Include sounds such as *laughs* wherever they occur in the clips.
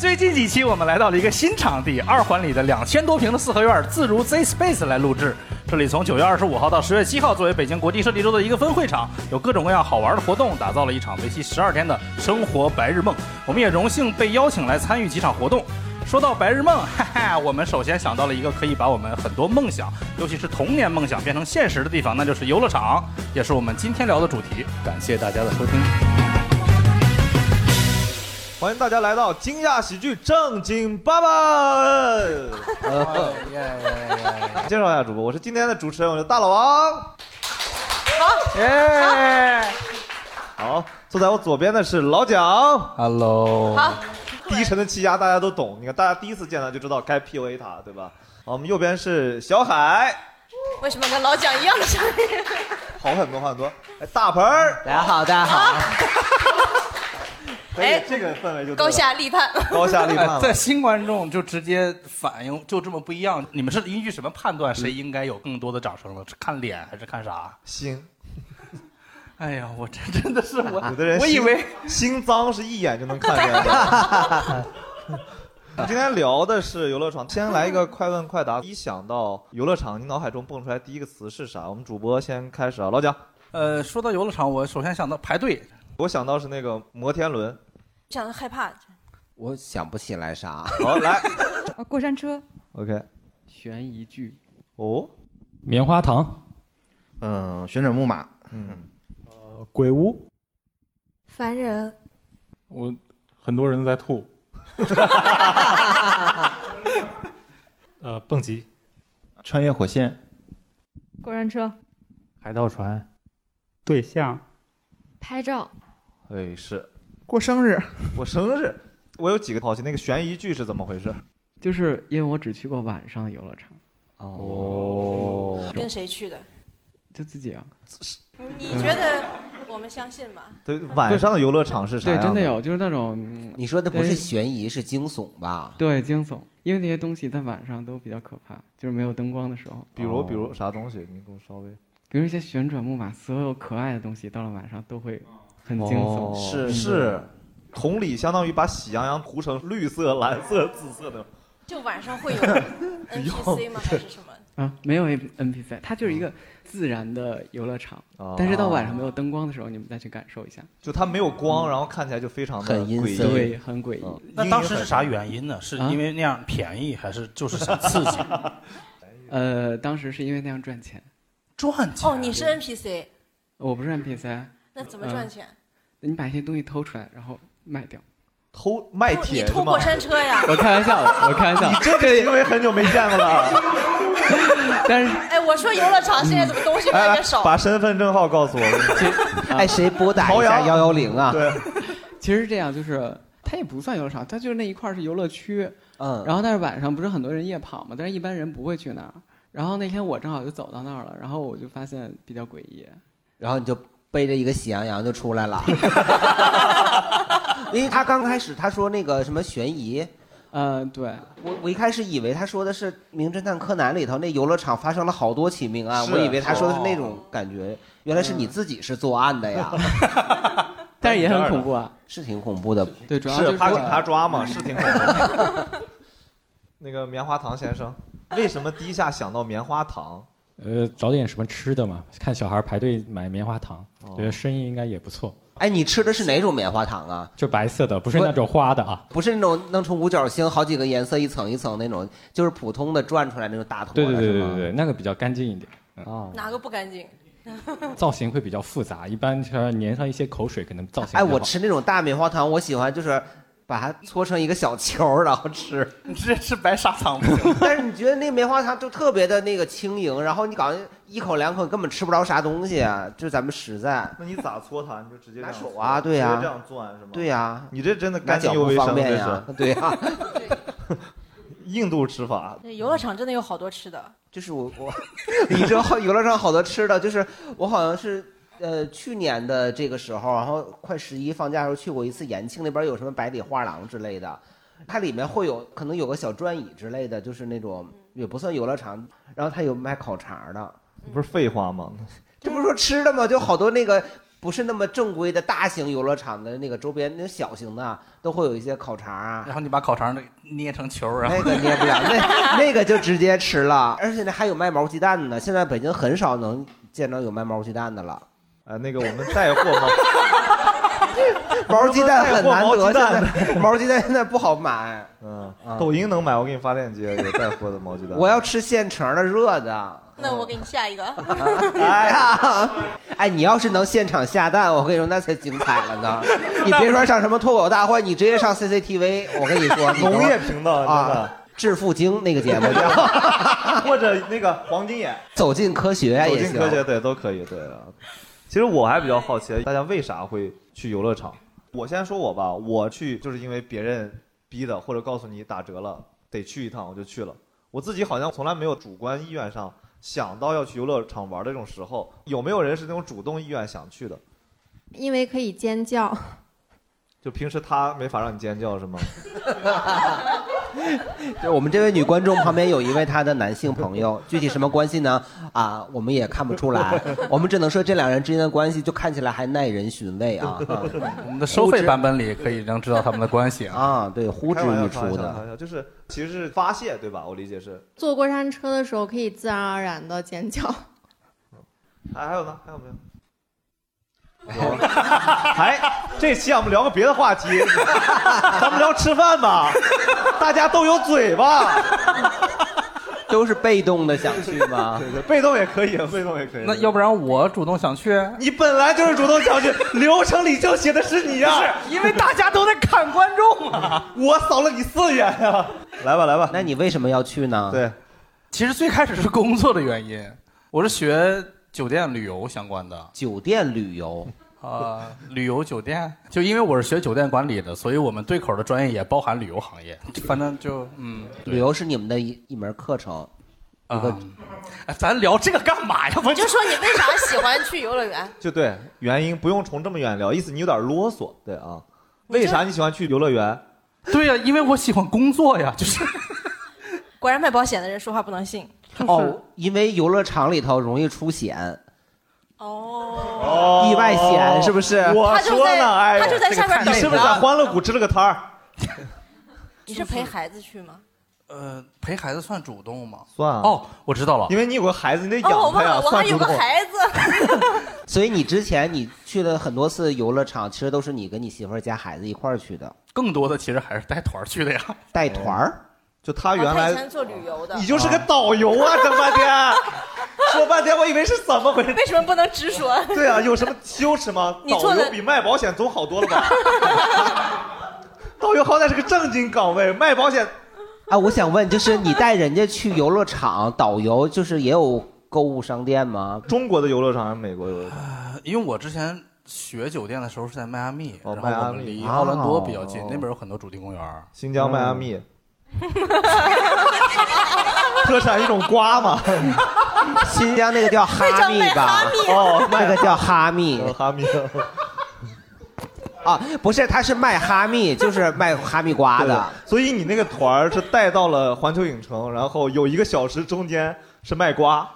最近几期我们来到了一个新场地，二环里的两千多平的四合院自如 Z Space 来录制。这里从九月二十五号到十月七号，作为北京国际设计周的一个分会场，有各种各样好玩的活动，打造了一场为期十二天的生活白日梦。我们也荣幸被邀请来参与几场活动。说到白日梦，哈哈，我们首先想到了一个可以把我们很多梦想，尤其是童年梦想变成现实的地方，那就是游乐场，也是我们今天聊的主题。感谢大家的收听。欢迎大家来到惊讶喜剧正经八百。介绍一下主播，我是今天的主持人，我是大老王。好，耶！好，坐在我左边的是老蒋。Hello。好，低沉的气压大家都懂，你看大家第一次见他就知道该 PUA 他，对吧？好，我们右边是小海，为什么跟老蒋一样的声音？好很多好很多。哎，大盆儿，大家好，大家好。*laughs* *laughs* *laughs* 可以哎，这个氛围就高下立判。*laughs* 高下立判了。在新观众就直接反应就这么不一样，你们是依据什么判断谁应该有更多的掌声呢？是看脸还是看啥？心，哎呀，我这真的是我，有的人我以为心脏是一眼就能看见的。*laughs* 我们今天聊的是游乐场，先来一个快问快答。一想到游乐场，你脑海中蹦出来第一个词是啥？我们主播先开始啊，老蒋。呃，说到游乐场，我首先想到排队。我想到是那个摩天轮。讲的害怕，我想不起来啥。好，来。啊，*laughs* 过山车，，OK。悬疑剧，哦，棉花糖，嗯，旋转木马，嗯，呃，鬼屋，烦人。我很多人在吐。*laughs* 呃，蹦极，穿越火线，过山车，海盗船，对象，拍照，哎，是过生日，我生日。我有几个好奇，那个悬疑剧是怎么回事？就是因为我只去过晚上的游乐场，哦，跟谁去的？就自己啊。你觉得我们相信吗？对，晚上的游乐场是啥对，真的有，就是那种嗯你说的不是悬疑，是惊悚吧？对惊悚，因为那些东西在晚上都比较可怕，就是没有灯光的时候，比如，比如啥东西？你给我稍微。比如一些旋转木马，所有可爱的东西到了晚上都会很惊悚。是是，同理，相当于把喜羊羊涂成绿色、*laughs* 蓝色、紫色的。就晚上会有 *laughs* NPC 吗？还是什么？啊，没有 NPC，它就是一个自然的游乐场，哦但是到晚上没有灯光的时候，你们再去感受一下，就它没有光，然后看起来就非常的阴诡异森对，很诡异。嗯那当时是啥原因呢？是啊因为那样便宜，还是就是想刺激？*laughs* 呃，当时是因为那样赚钱，赚钱？哦，你是 NPC，我不是 NPC，那怎么赚钱？你把一些东西偷出来，然后卖掉。偷卖铁是吗偷过？山车呀？*laughs* 我开玩笑的，我开玩笑你。这个行为很久没见过了。*laughs* 但是哎，我说游乐场现在怎么东西越来哎越少？把身份证号告诉我。*laughs* 哎，谁拨打一下幺幺零啊？对，其实是这样，就是它也不算游乐场，它就是那一块是游乐区。嗯，然后但是晚上不是很多人夜跑嘛，但是一般人不会去那儿。然后那天我正好就走到那儿了，然后我就发现比较诡异。然后你就背着一个喜羊羊就出来了。*laughs* 因为他刚开始他说那个什么悬疑，嗯，对，我我一开始以为他说的是《名侦探柯南》里头那游乐场发生了好多起命案，我以为他说的是那种感觉，原来是你自己是作案的呀，*laughs* 但是也很恐怖啊。*laughs* 是挺恐怖的。对，主要就是怕警察抓嘛，是挺恐怖的。那个棉花糖先生，为什么第一下想到棉花糖？呃，找点什么吃的嘛？看小孩排队买棉花糖，哦觉得生意应该也不错。哎，你吃的是哪种棉花糖啊？就白色的，不是那种花的啊。不是那种弄成五角星，好几个颜色一层一层那种，就是普通的转出来那种大坨对对对的是吗对对对，那个比较干净一点，哦，哪个不干净？*laughs* 造型会比较复杂，一般是粘上一些口水，可能造型。哎，我。吃那种大棉花糖，我喜欢就是把它搓成一个小球，然后吃。*laughs* 你直接吃白砂糖不行？*laughs* 但是你觉得那棉花糖就特别的那个轻盈，然后你感觉一口两口根本吃不着啥东西啊，就咱们实在。那你咋搓它？你就直接拿手啊对呀直接这样攥是吗？对呀、你这真的拿干净脚不方又卫生，这便呀是。对呀、*laughs* 印度吃法。对，游乐场真的有好多吃的。就是我我，你知道游乐场好多吃的，就是我好像是呃去年的这个时候，然后快十一放假的时候去过一次延庆那边有什么百里画廊之类的，它里面会有可能有个小转椅之类的，就是那种也不算游乐场，然后它有卖烤肠的，不是废话吗？这不是说吃的吗？就好多那个不是那么正规的大型游乐场的那个周边，那小型的都会有一些烤肠啊然，后你把烤肠捏成球，然后那个捏不了，那那个就直接吃了。而且那还有卖毛鸡蛋的，现在北京很少能见到有卖毛鸡蛋的了。哎，那个我们带货吗？*laughs* 毛鸡蛋很难得，现毛鸡蛋在 *laughs* 毛鸡蛋现在不好买。嗯啊，抖音能买，我给你发链接，有带货的毛鸡蛋。*laughs* 我要吃现成的热的。那我给你下一个。哎呀，哎，你要是能现场下蛋，我跟你说那才精彩了呢。你别说上什么脱口大会，你直接上 CCTV，我跟你说，你农业频道啊，致富经那个节目叫或者那个黄金眼，走进科学走也行。进科学，对，都可以，对啊。其实我还比较好奇，大家为啥会去游乐场？我先说我吧，我去就是因为别人逼的，或者告诉你打折了，得去一趟，我就去了。我自己好像从来没有主观意愿上想到要去游乐场玩的这种时候。有没有人是那种主动意愿想去的？因为可以尖叫。就平时他没法让你尖叫是吗？*laughs* *laughs* 就我们这位女观众旁边有一位她的男性朋友，具体什么关系呢？啊，我们也看不出来，我们只能说这两人之间的关系就看起来还耐人寻味啊。我们的收费版本里可以能知道他们的关系啊。啊，对，呼之欲出的。就是其实是发泄，对吧？我理解是。坐过山车的时候可以自然而然的尖叫。还还有呢？还有没有？有。*laughs* 哎，这期啊，我们聊个别的话题，*laughs* 咱们聊吃饭吧。大家都有嘴巴，都是被动的想去吗？*laughs* 对对，被动也可以，被动也可以。那要不然我主动想去？你本来就是主动想去，流程里就写的是你呀、是因为大家都在看观众啊。我扫了你四眼呀、来吧，来吧。那你为什么要去呢？对，其实最开始是工作的原因，我是学酒店旅游相关的。酒店旅游啊、旅游酒店，就因为我是学酒店管理的，所以我们对口的专业也包含旅游行业。反正就嗯，旅游是你们的一一门课程，一个啊哎咱聊这个干嘛呀？我就说你为啥喜欢去游乐园？就对，原因不用从这么远聊，意思你有点啰嗦，对啊。为啥你喜欢去游乐园？*laughs* 对呀、因为我喜欢工作呀，就是 *laughs* 果然卖保险的人说话不能信。哦，因为游乐场里头容易出险，哦，意外险是不是？我他就在说呢，哎呀，他就在下面等你是不是在。欢乐谷支了个摊儿？*laughs* 你是陪孩子去吗？呃，陪孩子算主动吗？算啊。哦，我知道了，因为你有个孩子，你得哦，我养他呀，忘了，我还有个算主动。孩子。*laughs* 所以你之前你去了很多次游乐场，其实都是你跟你媳妇儿加孩子一块儿去的，更多的其实还是带团儿去的呀。带团儿。就他原来前做旅游的你，就是个导游啊，*laughs* 整半天，说半天我以为是怎么回事？为什么不能直说？对啊，有什么羞耻吗？导你做的游比卖保险总好多了吧？*laughs* 导游好歹是个正经岗位，卖保险啊，我想问，就是你带人家去游乐场，导游就是也有购物商店吗？中国的游乐场还是美国游乐场？因为我之前学酒店的时候是在迈阿密，哦然后我迈阿密们离奥兰多比较近，哦那边有很多主题公园儿。新疆迈阿密，*laughs* 特产一种瓜嘛？*laughs* 新疆那个叫哈密吧？哦，那个叫哈密哦哈密。啊，不是，他是卖哈密，*laughs* 就是卖哈密瓜的。所以你那个团儿是带到了环球影城，然后有一个小时中间是卖瓜，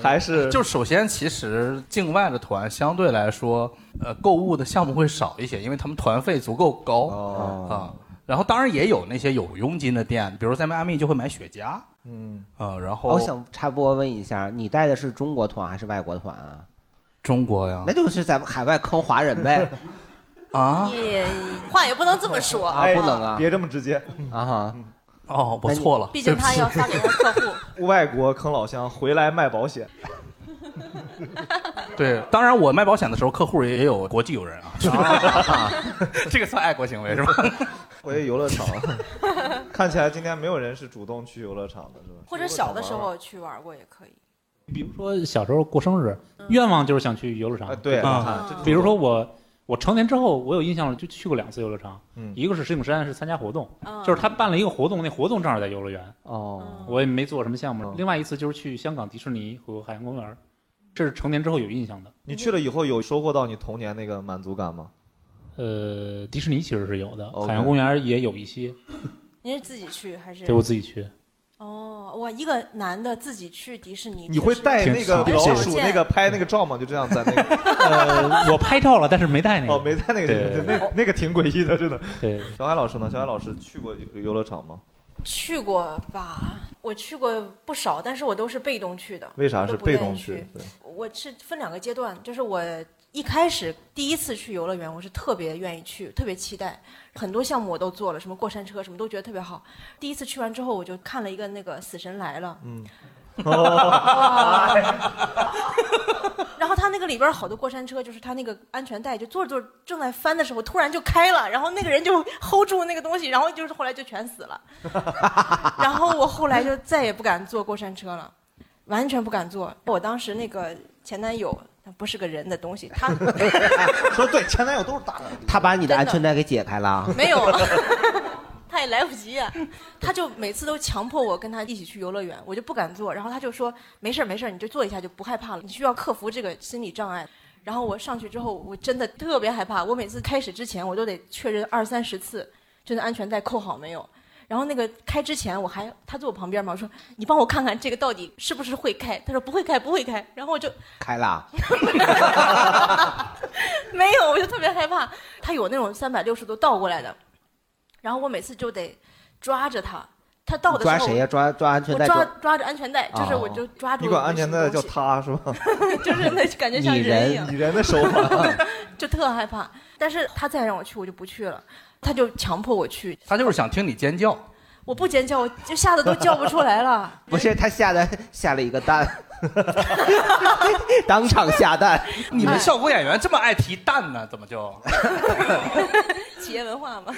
还是就首先，其实境外的团相对来说，呃，购物的项目会少一些，因为他们团费足够高啊、哦然后当然也有那些有佣金的店，比如在迈阿密就会买雪茄，嗯。啊、然后我想插播问一下，你带的是中国团还是外国团啊？中国呀。那就是在海外坑华人呗。啊？你话也不能这么说，啊，不能啊，别这么直接。啊哈。哦，我错了，毕竟他要发给他客户。*laughs* 外国坑老乡回来卖保险，对，当然我卖保险的时候，客户也有国际友人啊，*laughs* 这个算爱国行为是吧？回游乐场 *laughs* *laughs* 看起来今天没有人是主动去游乐场的，是吧？或者小的时候去玩过也可以。比如说小时候过生日，愿望就是想去游乐场。哎对啊比如说我我成年之后，我有印象了，就去过两次游乐场。嗯一个是石景山是参加活动，嗯就是他办了一个活动，那活动正好在游乐园，哦，我也没做什么项目。另外一次就是去香港迪士尼和海洋公园，这是成年之后有印象的。你去了以后有收获到你童年那个满足感吗？呃，迪士尼其实是有的海洋公园也有一些，*laughs* 您是自己去还是？对我自己去。哦，我，一个男的自己去迪士尼，你会带那个老鼠那个拍那个照吗？就这样在那个 *laughs* *laughs* 呃，我拍照了，但是没带那个。哦，没带那个，对对那那个挺诡异的，真的。对，小海老师呢？小海老师去过游游乐场吗？去过吧？我去过不少，但是我都是被动去的。为啥是被动去去？对我是分两个阶段，就是我一开始第一次去游乐园，我是特别愿意去，特别期待，很多项目我都做了，什么过山车什么都觉得特别好。第一次去完之后，我就看了一个那个《死神来了》，嗯，*laughs* 哇然后他那个里边好多过山车，就是他那个安全带，就坐着坐着正在翻的时候，突然就开了，然后那个人就 hold 住那个东西，然后就是后来就全死了。然后我后来就再也不敢坐过山车了，完全不敢坐。我当时那个前男友他不是个人的东西，他 *laughs* 说对，前男友都是大的。他把你的安全带给解开了。没有，*laughs* 他也来不及啊。他就每次都强迫我跟他一起去游乐园，我就不敢坐。然后他就说没事没事，你就坐一下就不害怕了。你需要克服这个心理障碍。然后我上去之后，我真的特别害怕。我每次开始之前，我都得确认二三十次，真的安全带扣好没有。然后那个开之前，我还他坐我旁边嘛，我说你帮我看看这个到底是不是会开。他说不会开，不会开。然后我就开了，*laughs* 没有，我就特别害怕。他有那种三百六十度倒过来的，然后我每次就得抓着他，他倒的时候抓谁呀？抓抓安全我带？抓抓着安全带，就是哦我就抓住。你管安全带叫他是吧？*laughs* 就是那感觉像人一样人，拟人的手法。*laughs* 就特害怕。但是他再让我去，我就不去了。他就强迫我去，他就是想听你尖叫。我不尖叫，我就吓得都叫不出来了。*laughs* 不是他吓得下了一个蛋，*laughs* 当场下蛋。你们效果演员这么爱提蛋呢？怎么就？*laughs* 企业文化嘛。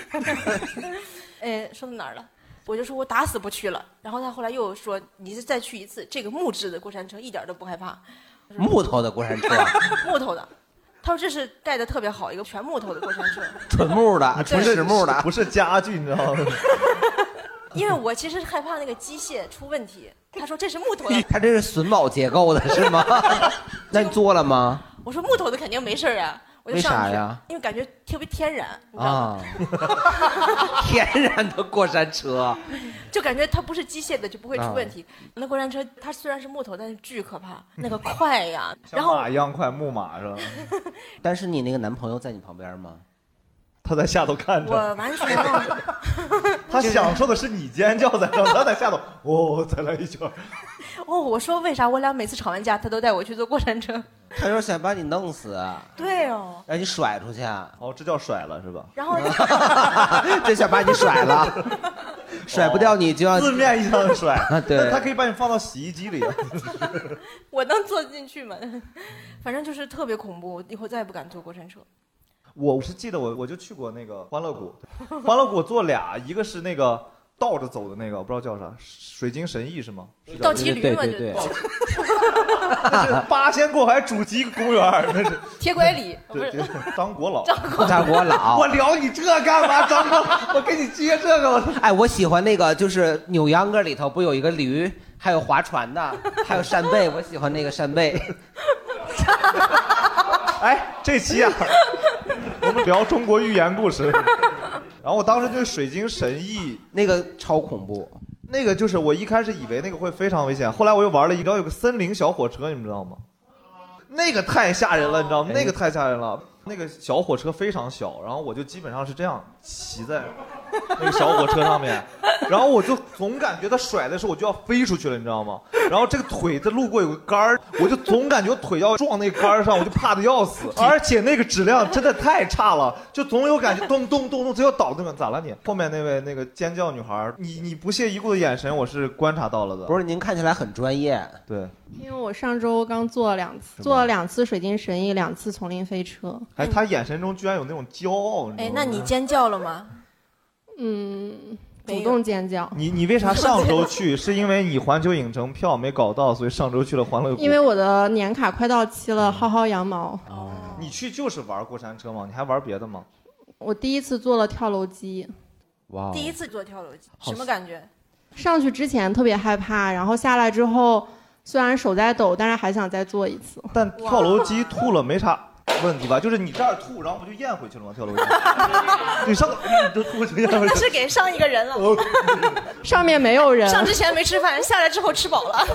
哎，说到哪儿了？我就说我打死不去了。然后他后来又说，你再去一次，这个木质的过山车一点都不害怕。木头的过山车，木头的。他说这是盖的特别好，一个全木头的过山车。*laughs* 纯木的，纯实木的，不是家具，你知道吗？*laughs* 因为我其实害怕那个机械出问题。他说这是木头的，他这是榫卯结构的是吗？*laughs* 那你做了吗？我说木头的肯定没事儿啊，我就上去为啥呀，因为感觉特别天然，你知道吗？啊，*laughs* 天然的过山车，*laughs* 就感觉它不是机械的就不会出问啊题。那过山车它虽然是木头，但是巨可怕，那个快呀。*laughs* 然像后马一样快，木马是吧？但是你那个男朋友在你旁边吗？他在下头看着，我完全忘了，他享受的是你尖叫在上，他在下头，哦，再来一圈儿。哦，我说为啥我俩每次吵完架，他都带我去坐过山车？*laughs* 他说想把你弄死，对哦，让你甩出去，哦，这叫甩了是吧？*laughs* 然后 *laughs* 这想把你甩了，甩不掉你就要字面意义上的甩啊对他可以把你放到洗衣机里。我能坐进去吗？反正就是特别恐怖，以后再也不敢坐过山车。我是记得我我就去过那个欢乐谷，欢乐谷坐俩，一个是那个倒着走的那个，我不知道叫啥，水晶神翼是吗？是叫倒骑驴嘛，对对对八仙过海主题公园，那是 *laughs* 铁拐李，不对是对张国老。张国老 *laughs* 我。聊你这干嘛？张国，我跟你接这个，我哎，我喜欢那个，就是扭秧歌里头不有一个驴，还有划船的，还有扇贝，我喜欢那个扇贝。*laughs* 哎，这期啊，我们聊中国寓言故事。然后我当时对水晶神翼那个超恐怖，那个就是我一开始以为那个会非常危险，后来我又玩了一个有个森林小火车，你们知道吗？那个太吓人了，你知道吗？那个太吓人了。那个小火车非常小，然后我就基本上是这样骑在那个小火车上面，然后我就总感觉他甩的时候我就要飞出去了，你知道吗？然后这个腿在路过有个杆儿，我就总感觉我腿要撞那杆儿上，我就怕的要死，而且那个质量真的太差了，就总有感觉咚咚咚咚，就要倒那个。咋了你？后面那位那个尖叫女孩，你你不屑一顾的眼神，我是观察到了的。不是您看起来很专业，对，因为我上周刚做了两次，做了两次水晶神翼，两次丛林飞车。哎，他眼神中居然有那种骄傲，哎那你尖叫了吗？嗯，主动尖叫，你你为啥上周去？*laughs* 是因为你环球影城票没搞到，所以上周去了欢乐谷。因为我的年卡快到期了，薅薅羊毛。你去就是玩过山车吗？你还玩别的吗？我第一次坐了跳楼机，哇第一次坐跳楼机，什么感觉？上去之前特别害怕，然后下来之后虽然手在抖，但是还想再做一次。但跳楼机吐了没啥，问题吧？就是你这儿吐，然后不就咽回去了吗？跳楼机，*laughs* 你上你都吐就咽回去。那是给上一个人了，上面没有人。上之前没吃饭，下来之后吃饱了。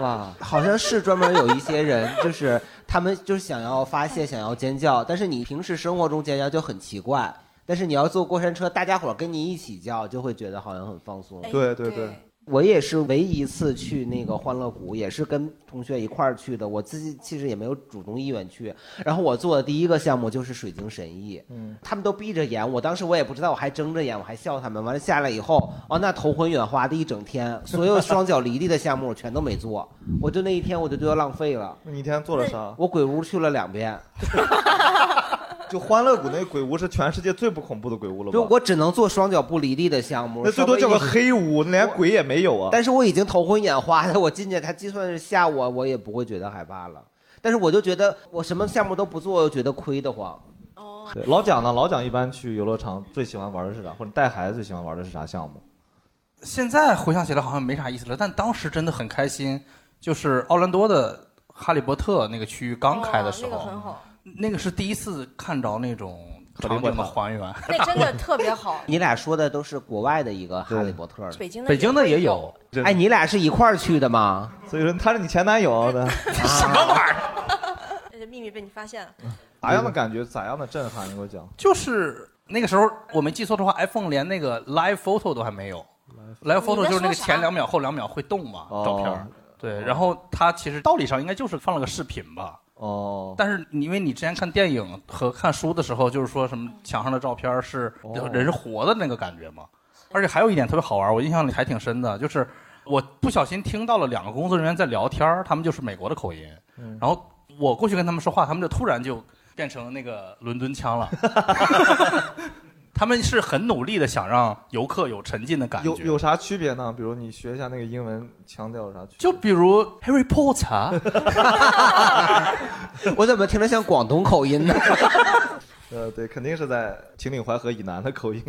哇，*laughs* 好像是专门有一些人，就是他们就是想要发泄，想要尖叫，但是你平时生活中尖叫就很奇怪，但是你要坐过山车，大家伙儿跟你一起叫，就会觉得好像很放松。对对对。我也是唯一一次去那个欢乐谷，也是跟同学一块儿去的。我自己其实也没有主动意愿去。然后我做的第一个项目就是水晶神医，嗯，他们都闭着眼，我当时我也不知道，我还睁着眼，我还笑他们。完了下来以后，哦，那头昏眼花的一整天，所有双脚离地的项目我全都没做，*laughs* 我就那一天我就觉得浪费了。你一天做了啥？我鬼屋去了两遍。*laughs* 就欢乐谷那鬼屋是全世界最不恐怖的鬼屋了吧？就我只能做双脚不离地的项目，那最多叫个黑屋，连鬼也没有啊。但是我已经头昏眼花的，我进去他就算是吓我，我也不会觉得害怕了。但是我就觉得我什么项目都不做，我又觉得亏得慌。哦，老蒋呢？老蒋一般去游乐场最喜欢玩的是啥？或者带孩子最喜欢玩的是啥项目？现在回想起来好像没啥意思了，但当时真的很开心。就是奥兰多的哈利波特那个区域刚开的时候，那个很好，那个是第一次看着那种场景的还原。那真的特别好。*laughs* 你俩说的都是国外的一个哈利波特，北京的北京的也有。哎，你俩是一块儿去的吗？所以说他是你前男友的。*laughs* 什么玩意儿？*laughs* 这秘密被你发现了。咋样的感觉？咋样的震撼？你给我讲。就是那个时候，我没记错的话，iPhone 连那个 Live Photo 都还没有。Live Photo 就是那个前两秒、后两秒会动嘛，照片。对，然后它其实道理上应该就是放了个视频吧。哦。但是因为你之前看电影和看书的时候，就是说什么墙上的照片是人是活的那个感觉嘛。而且还有一点特别好玩，我印象里还挺深的，就是我不小心听到了两个工作人员在聊天，他们就是美国的口音。然后我过去跟他们说话，他们就突然就变成那个伦敦腔了。*laughs* 他们是很努力的想让游客有沉浸的感觉。有有啥区别呢？比如你学一下那个英文腔调有啥区别？就比如 Harry Potter，*laughs* 我怎么听着像广东口音呢？*laughs* 呃，对，肯定是在秦岭淮河以南的口音。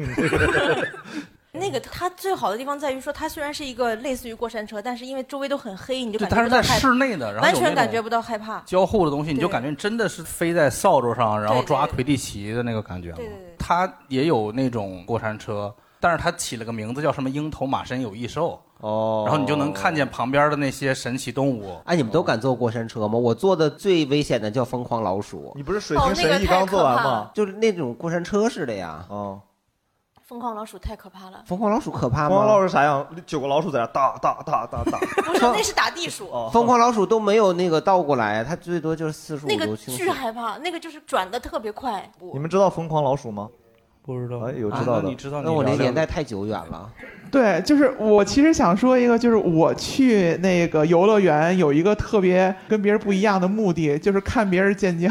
那个它最好的地方在于说，它虽然是一个类似于过山车，但是因为周围都很黑，你就感觉它是在室内的，然后完全感觉不到害怕。交互的东西，你就感觉真的是飞在扫帚上，然后抓魁地奇的那个感觉。对对对。它也有那种过山车，但是它起了个名字叫什么“鹰头马身有翼兽”。哦。然后你就能看见旁边的那些神奇动物。哎，你们都敢坐过山车吗？我坐的最危险的叫疯狂老鼠。你不是水晶神医刚做完吗？就是那种过山车似的呀。哦。疯狂老鼠太可怕了。疯狂老鼠可怕吗？疯狂老鼠啥样？九个老鼠在那打打打打打。不是，那是打地鼠。*laughs* 疯狂老鼠都没有那个倒过来，它最多就是四十五度。那个巨害怕，那个就是转的特别快。你们知道疯狂老鼠吗？不知道。哎，有知道的。你知道？那我那年代太久远了。对，就是我其实想说一个，就是我去那个游乐园有一个特别跟别人不一样的目的，就是看别人尖叫。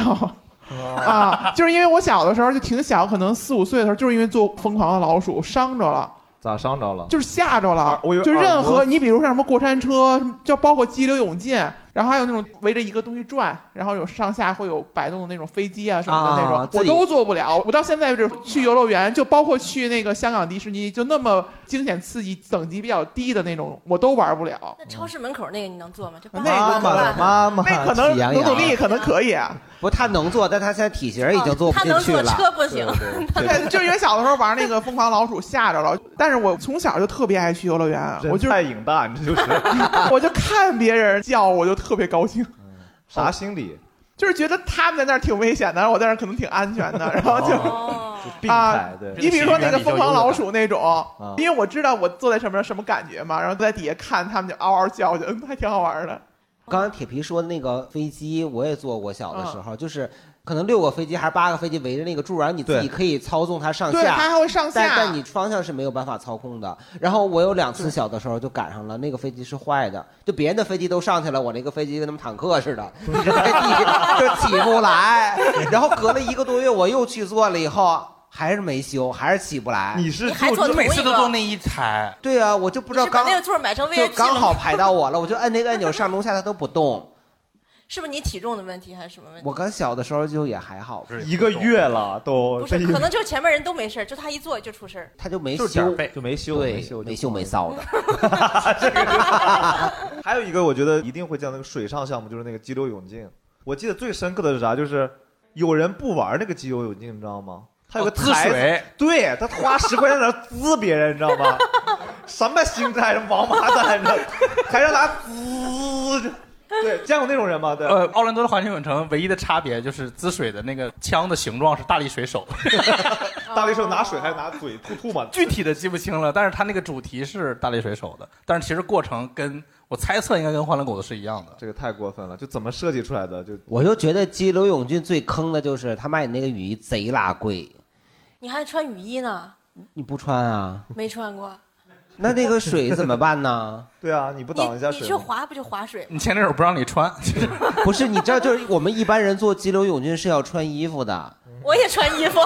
啊，*laughs* 就是因为我小的时候就挺小，可能四五岁的时候，就是因为做疯狂的老鼠伤着了。咋伤着了？就是吓着了。我就任何你比如像什么过山车，就包括激流勇进，然后还有那种围着一个东西转，然后有上下会有摆动的那种飞机啊什么的那种，我都做不了。我到现在为止去游乐园，就包括去那个香港迪士尼，就那么惊险刺激、等级比较低的那种，我都玩不了。那超市门口那个你能做吗？就那个妈妈，那可能努努力可能可以。不，他能做，但他现在体型已经做不进去了。他能坐车不行。对，*laughs* 就因为小的时候玩那个疯狂老鼠吓着了，但是我从小就特别爱去游乐园，我就爱影大，你这就是。*laughs* 我就看别人叫，我就特别高兴。啥心理？就是觉得他们在那儿挺危险的，我在那儿可能挺安全的，*laughs* 然后就病态。对，你比如说那个疯狂老鼠那种，因为我知道我坐在什么什么感觉嘛，然后在底下看他们就嗷嗷叫，就还挺好玩的。刚才铁皮说的那个飞机，我也坐过，小的时候就是可能六个飞机还是八个飞机围着那个柱，然后你自己可以操纵它上下，它还会上下，但但你方向是没有办法操控的。然后我有两次小的时候就赶上了，那个飞机是坏的，就别人的飞机都上去了，我那个飞机跟他们坦克似的，*laughs* 一直在地就起不来。然后隔了一个多月，我又去做了以后。还是没修，还是起不来。你是就每次都坐那一台？对啊，我就不知道刚那个座买成 VIP 就刚好排到我了，我就按那个按钮上中下它都不动。是不是你体重的问题还是什么问题？我刚小的时候就也还好，一个月了都不是，可能就前面人都没事就他一坐就出事他就没修，就没修，对，没修，没修没臊的。*laughs* *laughs* 还有一个我觉得一定会叫那个水上项目，就是那个激流勇进。我记得最深刻的是啥？就是有人不玩那个激流勇进，你知道吗？他有个哦滋台子水对他花十块钱在那滋别人，你知道吗？*laughs* 什么心态，什么王八蛋，你知道？还让他滋，*laughs* 对，见过那种人吗？对，呃，奥兰多的环球影城唯一的差别就是滋水的那个枪的形状是大力水手，*laughs* 大力水手拿水还是拿嘴吐吐嘛？具体的记不清了，但是它那个主题是大力水手的，但是其实过程跟我猜测应该跟欢乐谷的是一样的。这个太过分了，就怎么设计出来的？就我就觉得激流勇进最坑的就是他卖你那个雨衣贼拉贵，你还穿雨衣呢？你不穿啊？没穿过。*laughs* 那那个水怎么办呢？*laughs* 对啊，你不你你去滑不就滑水吗？你前男友不让你穿，*laughs* 不是，你知道，就是我们一般人做激流勇进是要穿衣服的。我也穿衣服。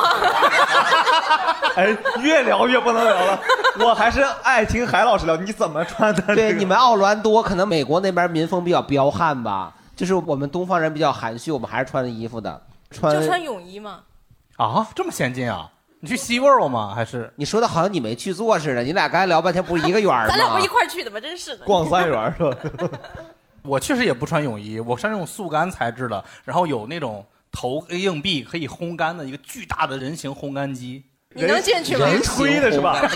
哎，越聊越不能聊了。我还是爱听海老师聊，你怎么穿的？对，你们奥兰多可能美国那边民风比较彪悍吧，就是我们东方人比较含蓄，我们还是穿着衣服的。穿就穿泳衣嘛。啊，这么先进啊？你去 Sea World 吗？还是你说的好像你没去做似的？你俩刚才聊半天不是一个园儿吗？咱俩不是一块儿去的吗？真是的。逛三园是吧？*laughs* 我确实也不穿泳衣，我穿那种速干材质的，然后有那种投硬币可以烘干的一个巨大的人形烘干机。你能进去吗？人吹的是吧？*laughs*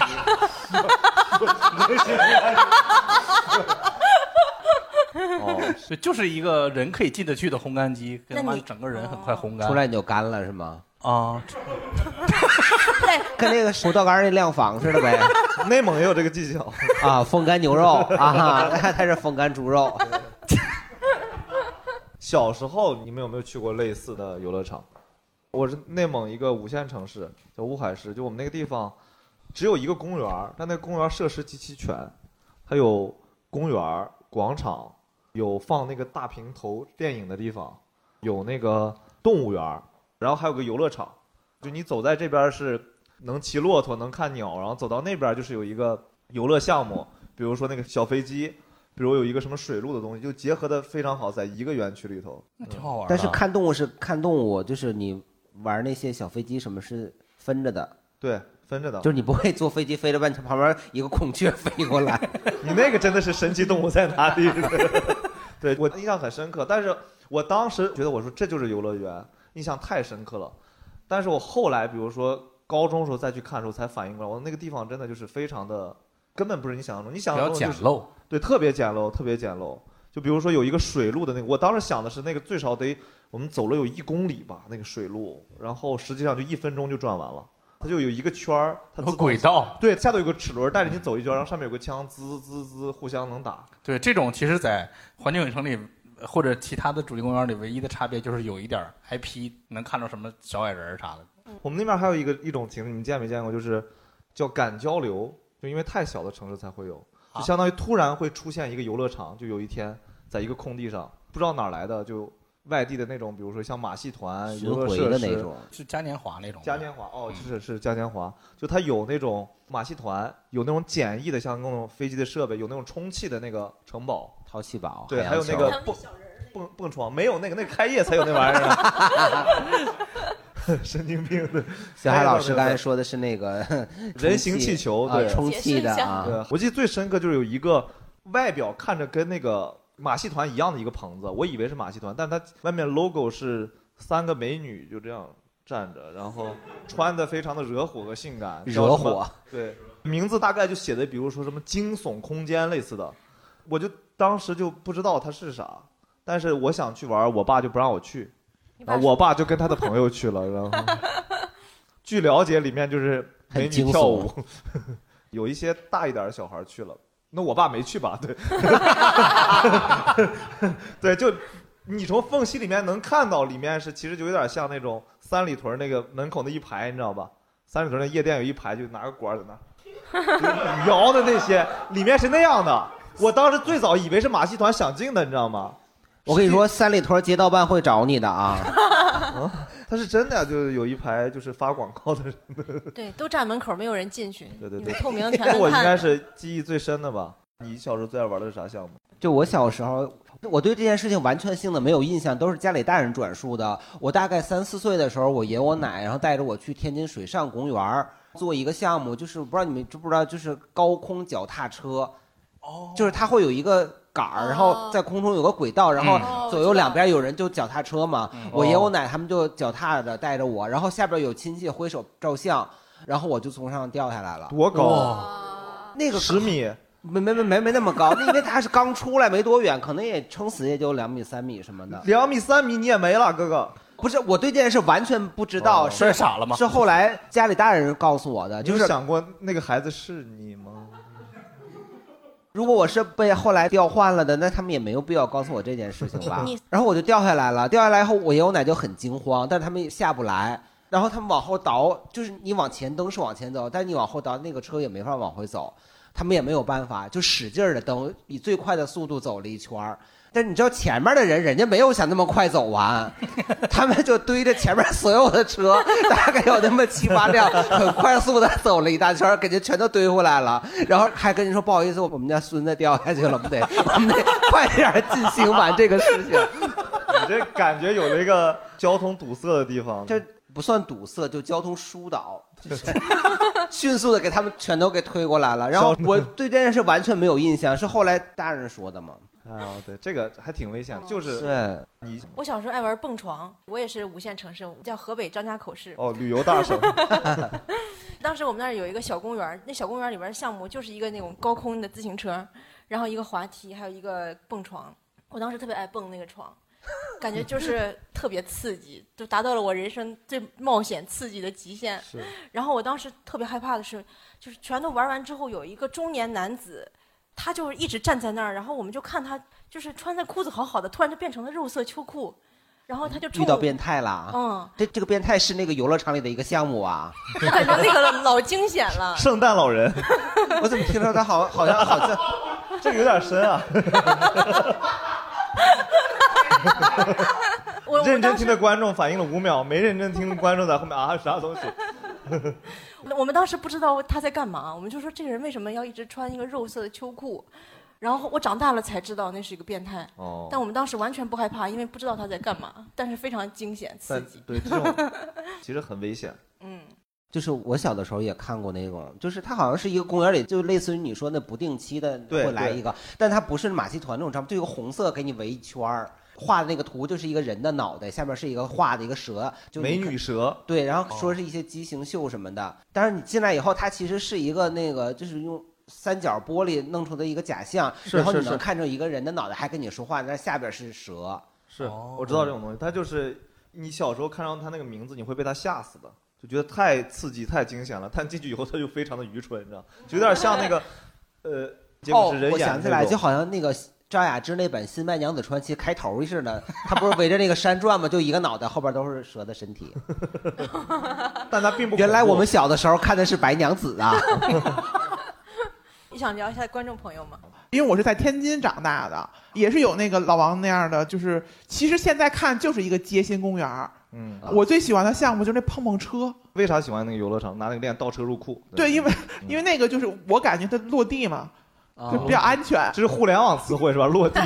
哦，对，就是一个人可以进得去的烘干机，给他妈整个人很快烘干。出来你就干了是吗？啊，*laughs* *laughs* 跟那个葡萄干那晾房似的呗。*laughs* 内蒙也有这个技巧啊，风干牛肉啊，它是风干猪肉。*laughs* 小时候你们有没有去过类似的游乐场？我是内蒙一个五线城市，叫乌海市。就我们那个地方，只有一个公园儿，但那个公园儿设施极其全，它有公园儿、广场，有放那个大屏投电影的地方，有那个动物园儿，然后还有个游乐场。就你走在这边是能骑骆驼，能看鸟，然后走到那边就是有一个游乐项目，比如说那个小飞机。比如有一个什么水路的东西，就结合的非常好，在一个园区里头，那挺好玩。但是看动物是看动物，就是你玩那些小飞机什么是分着的，对，分着的。就是你不会坐飞机飞了半天，旁边一个孔雀飞过来，*laughs* 你那个真的是神奇动物在哪里？*laughs* 对我印象很深刻，但是我当时觉得我说这就是游乐园，印象太深刻了。但是我后来比如说高中时候再去看的时候，才反应过来，我那个地方真的就是非常的，根本不是你想象中，你想象中、就是、简陋。对，特别简陋，特别简陋。就比如说有一个水路的那个，我当时想的是那个最少得我们走了有一公里吧，那个水路，然后实际上就一分钟就转完了。它就有一个圈儿，它有轨道，对，下头有个齿轮带着你走一圈，然后上面有个枪，滋滋滋，互相能打。对，这种其实，在环球影城里或者其他的主题公园里，唯一的差别就是有一点 IP，能看到什么小矮人啥的。我们那边还有一个一种形式，你们见没见过？就是叫赶交流，就因为太小的城市才会有。就相当于突然会出现一个游乐场，就有一天在一个空地上，不知道哪来的，就外地的那种，比如说像马戏团、游乐设施那种，是嘉年华那种。嘉年华哦，是是嘉年华，就它有那种马戏团，有那种简易的，像那种飞机的设备，有那种充气的那个城堡、淘气堡，对，还有那个蹦蹦蹦床，没有那个，那个开业才有那玩意儿。*laughs* *laughs* 神经病的，小海老师刚才说的是那个 *laughs* 人形气球，对，充气的啊。对，我记得最深刻就是有一个外表看着跟那个马戏团一样的一个棚子，我以为是马戏团，但它外面 logo 是三个美女就这样站着，然后穿的非常的惹火和性感。惹火。对，名字大概就写的，比如说什么惊悚空间类似的，我就当时就不知道它是啥，但是我想去玩，我爸就不让我去。然后，我爸就跟他的朋友去了，然后 *laughs* 据了解，里面就是美女跳舞，*laughs* 有一些大一点的小孩去了，那我爸没去吧？对，*laughs* 对，就你从缝隙里面能看到，里面是其实就有点像那种三里屯那个门口那一排，你知道吧？三里屯那夜店有一排，就拿个管在那摇的那些，里面是那样的。我当时最早以为是马戏团想进的，你知道吗？我跟你说，三里屯街道办会找你的啊！*laughs* 他是真的，就是有一排就是发广告的人。*laughs* 对，都站门口，没有人进去。对对对，透明全。我应该是记忆最深的吧？你小时候最爱玩的是啥项目？就我小时候，我对这件事情完全性的没有印象，都是家里大人转述的。我大概三四岁的时候，我爷我奶然后带着我去天津水上公园做一个项目，就是不知道你们知不知道，就是高空脚踏车。哦。就是它会有一个。杆儿，然后在空中有个轨道，然后嗯左右两边有人就脚踏车嘛。我爷我奶他们就脚踏着带着我，然后下边有亲戚挥手照相，然后我就从上掉下来了。多高？那个十米。没没没没没那么高，因为他是刚出来没多远，可能也撑死也就两米三米什么的。两米三米你也没了，哥哥。不是，我对这件事完全不知道，摔傻了吗是后来家里大人告诉我的，就是你有想过那个孩子是你吗？如果我是被后来调换了的，那他们也没有必要告诉我这件事情吧。*laughs* 然后我就掉下来了，掉下来以后，我爷我奶就很惊慌，但他们也下不来。然后他们往后倒，就是你往前蹬是往前走，但是你往后倒，那个车也没法往回走，他们也没有办法，就使劲的蹬，以最快的速度走了一圈儿。但是你知道前面的人，人家没有想那么快走完，*laughs* 他们就堆着前面所有的车，大概有那么七八辆，很快速的走了一大圈儿，给人全都堆回来了。然后还跟你说不好意思，我们家孙子掉下去了，我们得 *laughs* 我们得快点进行完这个事情。你这感觉有了一个交通堵塞的地方。这不算堵塞，就交通疏导，就 *laughs* 是迅速的给他们全都给推过来了。然后我对这件事完全没有印象，是后来大人说的嘛。啊，对，这个还挺危险，就是对你我小时候爱玩蹦床，我也是五线城市，叫河北张家口市。哦，旅游大省。*laughs* 当时我们那儿有一个小公园，那小公园里边儿项目就是一个那种高空的自行车，然后一个滑梯，还有一个蹦床。我当时特别爱蹦那个床，感觉就是 *laughs* 特别刺激，就达到了我人生最冒险刺激的极限。是然后我当时特别害怕的是，就是全都玩完之后，有一个中年男子，他就是一直站在那儿，然后我们就看他就是穿的裤子好好的，突然就变成了肉色秋裤，然后他就遇到变态了，嗯，这这个变态是那个游乐场里的一个项目啊。我感觉那个老惊险了。*laughs* 圣诞老人，*laughs* 我怎么听到他好好像好像这个有点深啊。*laughs* 我认真听的观众反应了五秒，没认真听的观众在后面啊啥东西？*laughs* 我们当时不知道他在干嘛，我们就说这个人为什么要一直穿一个肉色的秋裤？然后我长大了才知道那是一个变态。哦但我们当时完全不害怕，因为不知道他在干嘛，但是非常惊险刺但激。对这种 *laughs* 其实很危险。嗯，就是我小的时候也看过那种，就是他好像是一个公园里，就类似于你说那不定期的对对会来一个，但他不是马戏团那种张，就一个红色给你围一圈儿。*laughs* 画的那个图就是一个人的脑袋，下面是一个画的一个蛇，就美女蛇。对，然后说是一些畸形秀什么的。但是你进来以后，它其实是一个那个，就是用三角玻璃弄出的一个假象，然后你能看着一个人的脑袋还跟你说话，但下边是蛇。是，我知道这种东西，它就是你小时候看到它那个名字，你会被它吓死的，就觉得太刺激、太惊险了。但进去以后，它就非常的愚蠢，你知道，就有点像那个，呃，结果哦是人，我想起来，就好像那个赵雅芝那本《新白娘子传奇》开头似的，她不是围着那个山转吗？就一个脑袋，后边都是蛇的身体。*laughs* *laughs* 但她并不原来我们小的时候看的是白娘子啊。*laughs* 你想聊一下观众朋友吗？因为我是在天津长大的，也是有那个老王那样的，就是其实现在看就是一个街心公园儿。嗯，我最喜欢的项目就是那碰碰车，为啥喜欢那个游乐场？拿那个链倒车入库。对，因为因为那个就是我感觉它落地嘛，就比较安全。这是互联网词汇是吧？落地、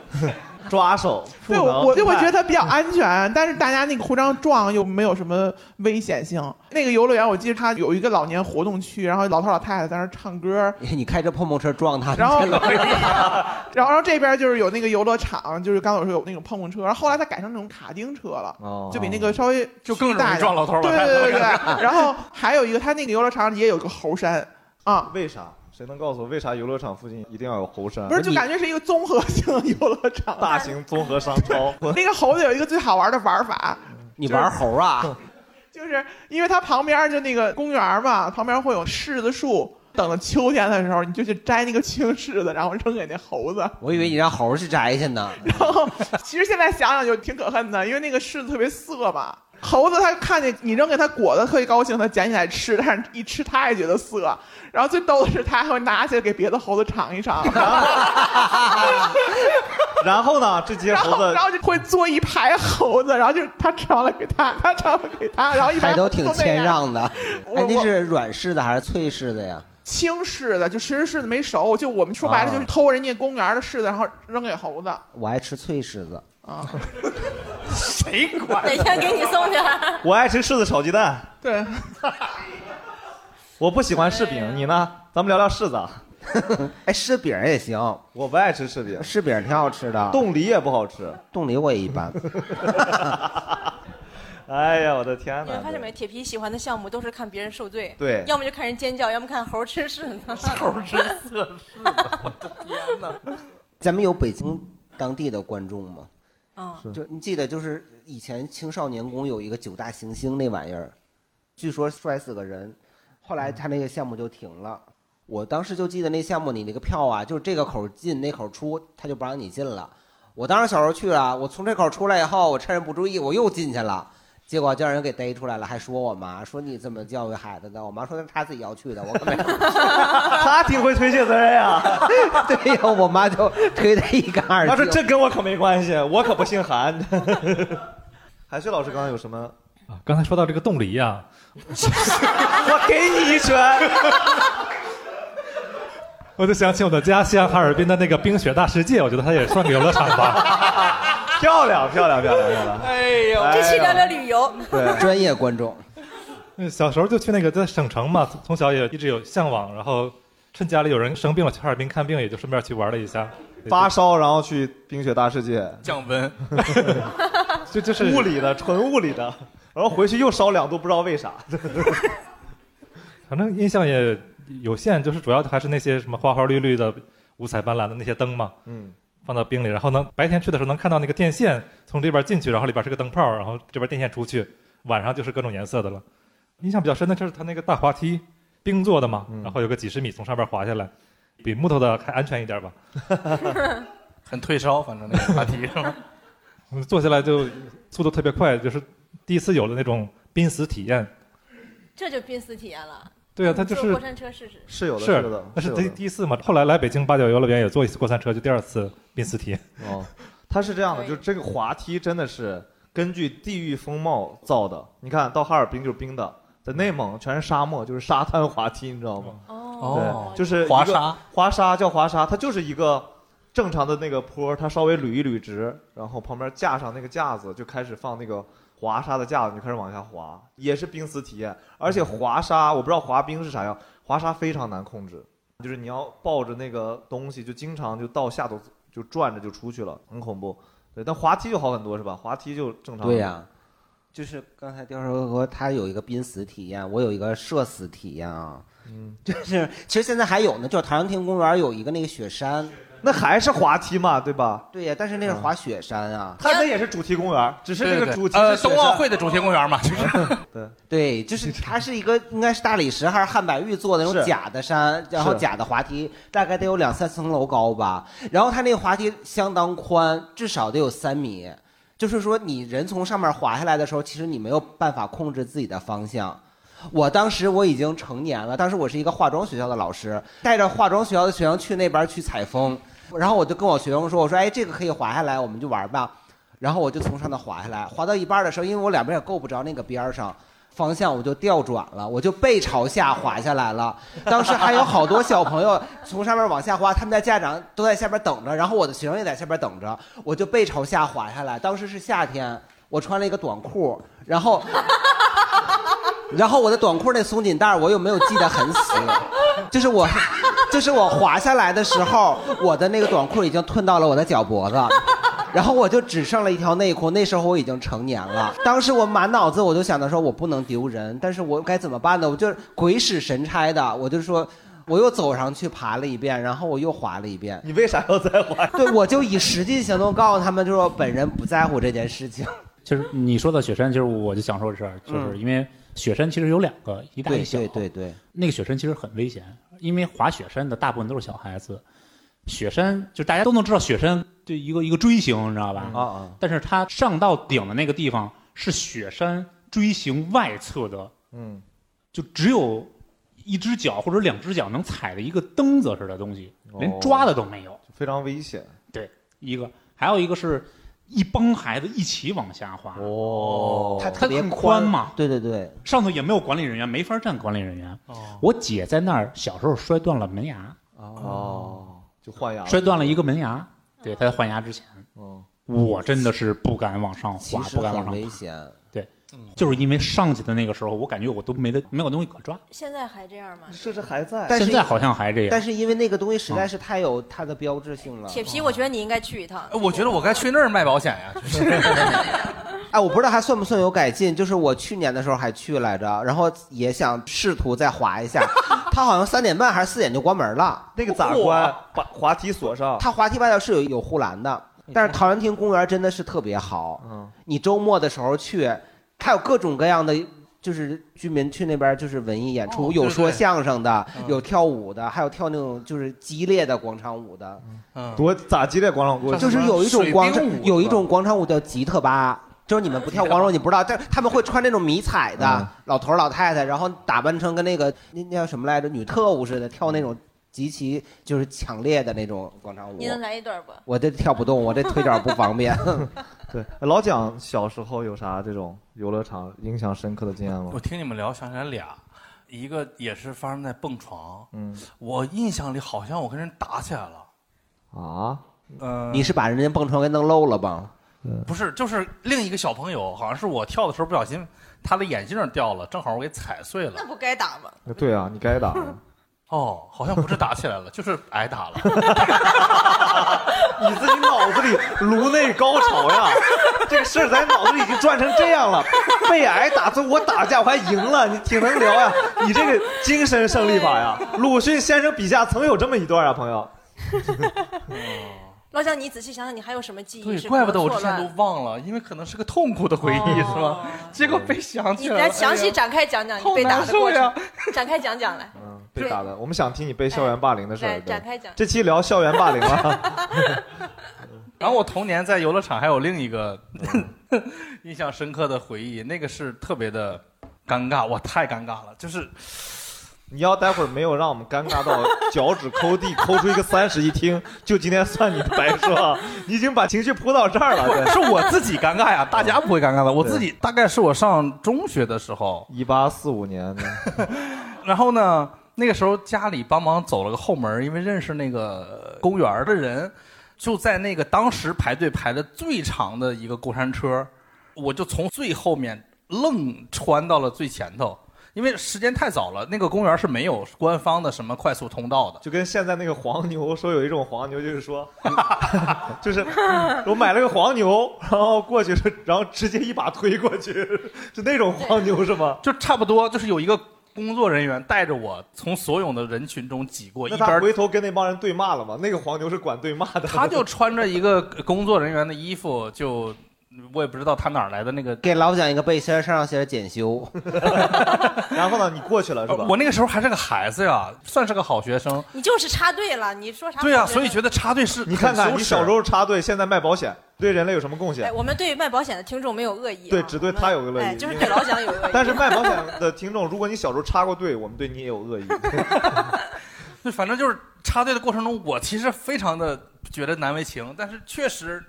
*laughs* 抓手、对，我就会觉得它比较安全，但是大家那个互相撞又没有什么危险性。那个游乐园，我记得它有一个老年活动区，然后老头老太太在那唱歌，你开着碰碰车撞他，然后 *laughs* 然后然后这边就是有那个游乐场，就是刚才我说有那种碰碰车，然后后来它改成那种卡丁车了，哦就比那个稍微就更容易大一点撞老头老对太太对对对了对。然后还有一个，它那个游乐场也有个猴山啊，为啥？谁能告诉我为啥游乐场附近一定要有猴山？不是就感觉是一个综合性的游乐场，大型综合商超。*laughs* 那个猴子有一个最好玩的玩法，你玩猴啊？*laughs* 就是因为它旁边就那个公园嘛，旁边会有柿子树。等到秋天的时候，你就去摘那个青柿子，然后扔给那猴子。我以为你让猴去摘去呢。*laughs* 然后其实现在想想就挺可恨的，因为那个柿子特别涩嘛。猴子它看见你扔给它果子特别高兴，它捡起来吃，但是一吃它也觉得涩。然后最逗的是，它还会拿起来给别的猴子尝一尝。*laughs* *laughs* 然后呢，这些猴子然后就会坐一排猴子，然后就它尝了给它，它尝了给它，然后一排还都挺谦让的。我哎，那是软柿的还是脆柿的呀？轻柿子，就其实柿子没熟，就我们说白了就是偷人家公园的柿子，然后扔给猴子我爱吃脆柿子。啊。*laughs* 谁管？哪天给你送去？*laughs* 我爱吃柿子炒鸡蛋，对，*laughs* 我不喜欢柿饼，你呢？咱们聊聊柿子啊。哎，柿饼也行，我不爱吃柿饼，柿饼挺好吃的。冻梨也不好吃，冻梨我也一般。哎呀，我的天哪！你们发现没？铁皮喜欢的项目都是看别人受罪，对要么就看人尖叫，要么看猴吃柿子。猴吃柿子，我的天哪！咱们有北京当地的观众吗？啊，就你记得，就是以前青少年宫有一个九大行星那玩意儿，据说摔死个人，后来他那个项目就停了。我当时就记得那项目，你那个票啊，就是这个口进那口出，他就不让你进了。我当时小时候去了，我从这口出来以后，我趁人不注意，我又进去了。结果叫人给逮出来了，还说我妈说你怎么教育孩子的？我妈说那是他自己要去的，我可没。*laughs* 他挺会推卸责任呀。*laughs* 对呀，我妈就推他一干二净。他说这跟我可没关系，我可不姓韩。*laughs* 海旭老师刚刚有什么？啊，刚才说到这个冻梨呀、我给你一拳。我就想起我的家乡哈尔滨的那个冰雪大世界，我觉得它也算个游乐场吧。漂亮，漂亮，漂亮，漂亮！哎呦，这期聊聊旅游。对，专业观众。嗯小时候就去那个在省城嘛，从小也一直有向往，然后趁家里有人生病了去哈尔滨看病，也就顺便去玩了一下。发烧，然后去冰雪大世界降温，*laughs* 就就是物理的，纯物理的，然后回去又烧两度，不知道为啥。反正印象也有限，就是主要还是那些什么花花绿绿的、五彩斑斓的那些灯嘛。嗯，放到冰里，然后能，白天去的时候能看到那个电线从这边进去，然后里边是个灯泡，然后这边电线出去，晚上就是各种颜色的了。印象比较深的就是它那个大滑梯，冰做的嘛，然后有个几十米从上边滑下来，比木头的还安全一点吧。*laughs* 很退烧，反正那个滑梯是吧？嗯坐下来就速度特别快，就是第一次有了那种濒死体验。这就濒死体验了。对啊，他就是过山车试试。是有的，是的，那是第第一次嘛。后来来北京八角游乐园也坐一次过山车，就第二次濒死体验。哦，它是这样的，就是这个滑梯真的是根据地域风貌造的。你看到哈尔滨就是冰的，在内蒙全是沙漠，就是沙滩滑梯，你知道吗？哦对，就是滑沙，滑沙叫滑沙，它就是一个正常的那个坡，它稍微捋一捋直，然后旁边架上那个架子，就开始放那个滑沙的架子，你就开始往下滑，也是濒死体验。而且滑沙，我不知道滑冰是啥样，滑沙非常难控制，就是你要抱着那个东西，就经常就到下头就转着就出去了，很恐怖。对，但滑梯就好很多是吧？滑梯就正常。对呀、就是刚才刁叔说他有一个濒死体验，我有一个社死体验啊。嗯，就是其实现在还有呢，就是唐人亭公园有一个那个雪山，那还是滑梯嘛，对吧？对呀，但是那是滑雪山啊。它那也是主题公园，只是那个主题冬奥会的主题公园嘛，就是 *laughs* 对对，就是 *laughs* 它是一个应该是大理石还是汉白玉做的那种假的山，然后假的滑梯，大概得有两三层楼高吧。然后它那个滑梯相当宽，至少得有三米。就是说，你人从上面滑下来的时候，其实你没有办法控制自己的方向。我当时我已经成年了，当时我是一个化妆学校的老师，带着化妆学校的学生去那边去采风，然后我就跟我学生说：“我说，哎，这个可以滑下来，我们就玩吧。”然后我就从上头滑下来，滑到一半的时候，因为我两边也够不着那个边上，方向我就调转了，我就背朝下滑下来了。当时还有好多小朋友从上面往下滑，他们的家长都在下边等着，然后我的学生也在下边等着，我就背朝下滑下来。当时是夏天，我穿了一个短裤，然后。然后我的短裤那松紧带儿我又没有系得很死，就是我，就是我滑下来的时候，我的那个短裤已经吞到了我的脚脖子，然后我就只剩了一条内裤。那时候我已经成年了，当时我满脑子我就想着说我不能丢人，但是我该怎么办呢？我就鬼使神差的，我就说。我又走上去爬了一遍，然后我又滑了一遍。你为啥要再滑？对，我就以实际行动告诉他们，就说本人不在乎这件事情。其 *laughs* 实你说到雪山，其实我就想说的是，就是因为雪山其实有两个，一大一小。对对对对，那个雪山其实很危险，因为滑雪山的大部分都是小孩子。雪山就大家都能知道，雪山就一个一个锥形，你知道吧？啊啊！但是它上到顶的那个地方是雪山锥形外侧的，嗯，就只有一只脚或者两只脚能踩的一个蹬子似的东西，哦连抓的都没有。非常危险。对，一个还有一个是一帮孩子一起往下滑，哦。它特别很宽嘛，对对对，上头也没有管理人员，没法站管理人员。哦。我姐在那儿小时候摔断了门牙，哦，就换牙，摔断了一个门牙，对，她在换牙之前，哦，我真的是不敢往上滑，不敢往上爬。危险。对，就是因为上去的那个时候，我感觉我都没得没有东西可抓。现在还这样吗？设置还在但是现在好像还这样但是因为那个东西实在是太有它的标志性了。铁皮，我觉得你应该去一趟。我觉得我该去那儿卖保险呀。哎，*laughs* 我不知道还算不算有改进，就是我去年的时候还去来着，然后也想试图再滑一下，*laughs* 它好像三点半还是四点就关门了。那个咋关？把滑梯锁上。它滑梯外头是有有护栏的，但是陶然亭公园真的是特别好。嗯，你周末的时候去，它有各种各样的，就是居民去那边就是文艺演出，哦有说相声的，嗯有跳舞的，还有跳那种就是激烈的广场舞的。嗯，多咋激烈广场舞？就是有一种广场舞有一种广场舞叫吉特巴。就是你们不跳广场舞，你不知道，但他们会穿那种迷彩的、嗯老头老太太，然后打扮成跟那个那那叫什么来着，女特务似的，跳那种极其就是强烈的那种广场舞。你能来一段不？我这跳不动，我这腿脚不方便。*laughs* 对，老蒋小时候有啥这种游乐场印象深刻的经验吗我？听你们聊，想起来俩，一个也是发生在蹦床，嗯，我印象里好像我跟人打起来了，啊，呃，你是把人家蹦床给弄漏了吧？不是，就是另一个小朋友，好像是我跳的时候不小心，他的眼镜掉了，正好我给踩碎了那。不该打吗？对啊，你该打。哦，好像不是打起来了，*laughs* 就是挨打了。*laughs* 你自己脑子里颅内高潮呀，*laughs* 这个事儿在脑子里已经转成这样了。被挨打，这我打架我还赢了，你挺能聊呀。你这个精神胜利法呀，鲁迅先生笔下曾有这么一段啊，朋友。老蒋，你仔细想想，你还有什么记忆对，是怪不得我之前都忘了，因为可能是个痛苦的回忆，是吧？结果被想起来了。来详细展开讲讲你被打的过程，展开讲讲来。嗯，被打的，我们想听你被校园霸凌的事儿。对展开讲这期聊校园霸凌了。*laughs* 然后我童年在游乐场还有另一个 *laughs* 印象深刻的回忆，那个是特别的尴尬，哇，太尴尬了，就是你要待会儿没有让我们尴尬到脚趾抠地，抠出一个三室一厅，就今天算你的白是吧？*laughs* 你已经把情绪扑到这儿了，对，是我自己尴尬呀，大家不会尴尬的。我自己大概是我上中学的时候，一八四五年，然后呢，那个时候家里帮忙走了个后门，因为认识那个公园的人，就在那个当时排队排的最长的一个过山车，我就从最后面愣穿到了最前头。因为时间太早了，那个公园是没有官方的什么快速通道的，就跟现在那个黄牛说有一种黄牛，就是说，*laughs* 就是我买了个黄牛，然后过去，然后直接一把推过去，是那种黄牛是吗？就差不多，就是有一个工作人员带着我从所有的人群中挤过，一边回头跟那帮人对骂了吗？那个黄牛是管对骂的，他就穿着一个工作人员的衣服，就我也不知道他哪儿来的那个。给老蒋一个背心，上上写着检修。*laughs* 然后呢，你过去了是吧？我那个时候还是个孩子呀，算是个好学生。你就是插队了，你说啥？对啊，所以觉得插队是你看看，你小时候插队，现在卖保险，对人类有什么贡哎，献？我们对卖保险的听众没有恶意啊，对，只对他有个恶哎，意，就是对老蒋有恶意。*laughs* 但是卖保险的听众，如果你小时候插过队，我们对你也有恶意。*laughs* 对，反正就是插队的过程中，我其实非常的觉得难为情，但是确实。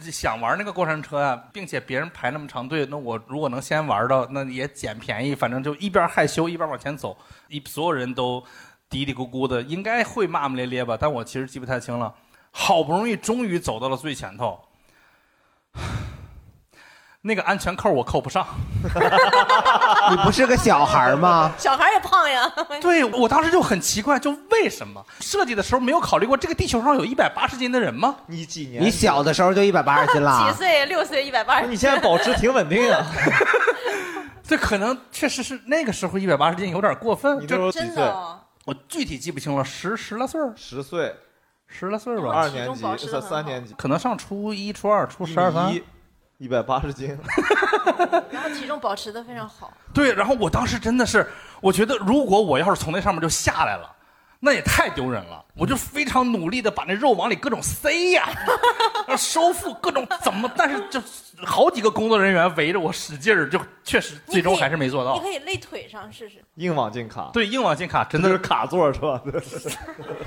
想玩那个过山车啊、并且别人排那么长队，那我如果能先玩到，那也捡便宜。反正就一边害羞一边往前走，一所有人都嘀嘀咕咕的，应该会骂骂咧咧吧，但我其实记不太清了。好不容易终于走到了最前头，那个安全扣我扣不上。*laughs* 你不是个小孩儿吗？小孩也胖呀。*laughs* 对我当时就很奇怪，就为什么设计的时候没有考虑过这个地球上有一百八十斤的人吗？你几年你小的时候就一百八十斤了 *laughs* 几。岁？六岁，一百八十。你现在保持挺稳定啊。这可能确实是那个时候一百八十斤有点过分。你这时候几岁？我具体记不清了，十十来岁儿十岁，十来岁儿吧，二年级三三年级，可能上初一、初二、初十二三。一一百八十斤，然后体重保持的非常好。对，然后我当时真的是，我觉得如果我要是从那上面就下来了，那也太丢人了。我就非常努力的把那肉往里各种塞呀，收腹各种怎么，但是就好几个工作人员围着我使劲儿，就确实最终还是没做到你。可以累腿上试试。硬往进卡，对，硬往进卡真的是卡座是吧？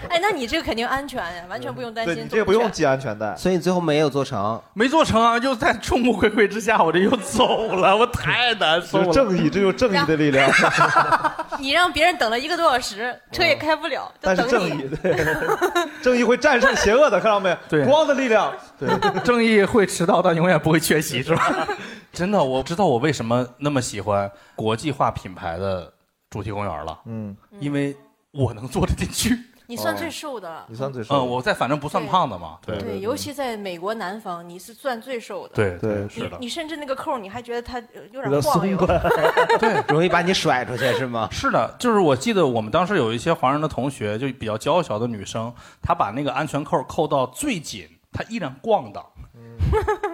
哎，那你这个肯定安全呀，完全不用担心。这个不用系安全带，所以你最后没有做成。没做成啊，就在众目睽睽之下，我这又走了，我太难受了。正义，这就是正义的力量。*laughs* 你让别人等了一个多小时，车也开不了，就但是等你。正义，对，*laughs* *laughs* 正义会战胜邪恶的，看到没？*laughs* 对光的力量，对，正义会迟到，但永远不会缺席，是吧？*laughs* 真的，我知道我为什么那么喜欢国际化品牌的主题公园了。嗯，因为我能坐得进去。你算最瘦的。你算最瘦。嗯，我在反正不算胖的嘛。对对，尤其在美国南方，你是算最瘦的。对对你是的。你甚至那个扣，你还觉得它有有点晃悠。*laughs* 对，容易把你甩出去是吗？是的，就是我记得我们当时有一些华人的同学，就比较娇小的女生，她把那个安全扣扣到最紧，她依然逛荡，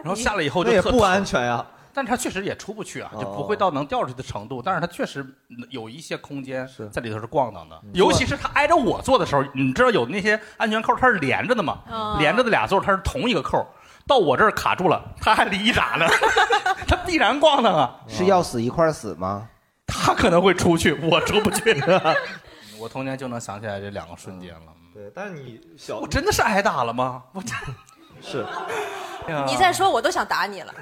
然后下来以后就特不安全呀。但是它确实也出不去啊，就不会到能掉出去的程度。但是它确实有一些空间在里头是咣当的，尤其是它挨着我坐的时候，你知道有那些安全扣它是连着的嘛？哦连着的俩座它是同一个扣，到我这儿卡住了，他还离一闸呢，*laughs* 他必然咣当啊！*laughs* 是要死一块儿死吗？*laughs* 他可能会出去，我出不去。我童年就能想起来这两个瞬间了。对，但是你小，我真的是挨打了吗？我真是。你再说，我都想打你了。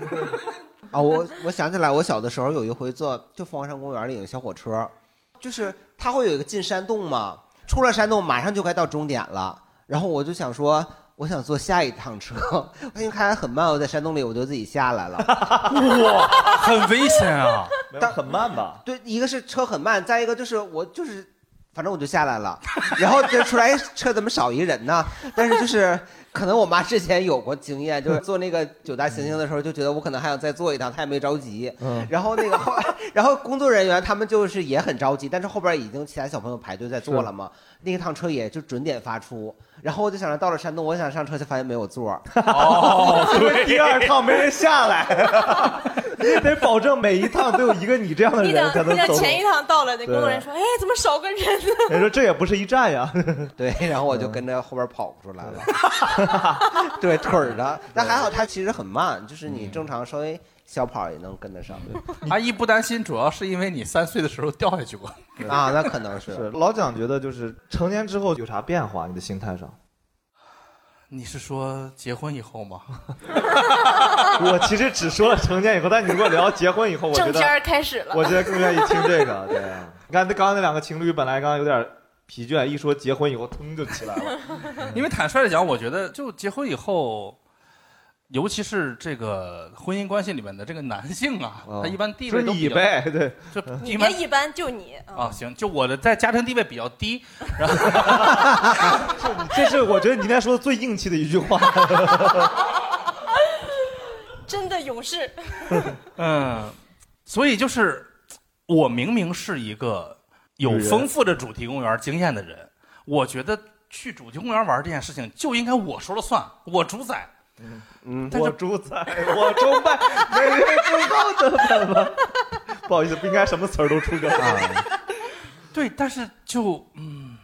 啊，我我想起来，我小的时候有一回坐就凤凰山公园里有个小火车，就是它会有一个进山洞嘛，出了山洞马上就该到终点了，然后我就想说，我想坐下一趟车，我 *laughs* 因为开得很慢，我在山洞里我就自己下来了。*laughs* 哇，很危险啊！但很慢吧？对，一个是车很慢，再一个就是我就是，反正我就下来了，然后就出来车怎么少一人呢？但是就是可能我妈之前有过经验，就是 *laughs* 坐那个九大行星的时候，就觉得我可能还想再坐一趟，她也没着急。嗯然后那个后，然后工作人员他们就是也很着急，但是后边已经其他小朋友排队在坐了嘛，那一趟车也就准点发出。然后我就想着到了山东，我想上车，就发现没有座儿。哦，对，*laughs* 第二趟没人下来，*laughs* 你得保证每一趟都有一个你这样的你人才能走。前一趟到了，那对工作人员说：“哎，怎么少个人呢 *laughs* 人说这也不是一站呀。对，然后我就跟着后边跑出来了。对，腿儿的，但还好它其实很慢，就是你正常稍微小跑也能跟得上。阿姨不担心，主要是因为你三岁的时候掉下去过 *laughs* 啊，那可能是是老蒋觉得就是成年之后有啥变化？你的心态上？你是说结婚以后吗？*laughs* 我其实只说了成年以后，但你如果聊结婚以后，？”我觉得正片开始了。我觉得更愿意听这个。对，你看那刚刚那两个情侣本来刚刚有点疲倦，一说结婚以后，腾就起来了。*laughs* 因为坦率的讲，我觉得就结婚以后，尤其是这个婚姻关系里面的这个男性啊，他一般地位是你都比较呗对，就你一般别一般，就你。嗯啊，行，就我的在家庭地位比较低，*laughs* 然后 *laughs* 这是我觉得你应该说的最硬气的一句话。*laughs* 真的勇士。嗯，所以就是我明明是一个有丰富的主题公园经验的人，我觉得去主题公园玩这件事情就应该我说了算，我主宰。嗯我主宰，我崇拜，没人知道的本吗？*laughs* 不好意思，不应该什么词儿都出个啊。对，但是就嗯，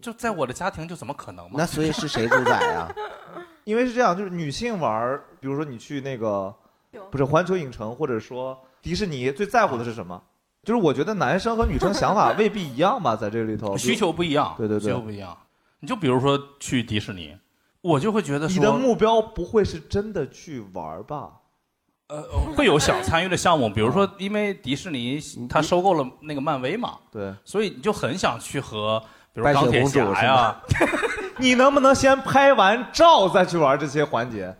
就在我的家庭就怎么可能嘛？那所以是谁主宰啊？*laughs* 因为是这样，就是女性玩，比如说你去那个不是环球影城，或者说迪士尼，最在乎的是什么？就是我觉得男生和女生想法未必一样吧，在这里头需求不一样，对对对需求不一样。你就比如说去迪士尼，我就会觉得说你的目标不会是真的去玩儿吧？呃会有想参与的项目，比如说因为迪士尼它收购了那个漫威嘛，对，所以你就很想去和比如钢铁侠呀，*laughs* 你能不能先拍完照再去玩这些环节？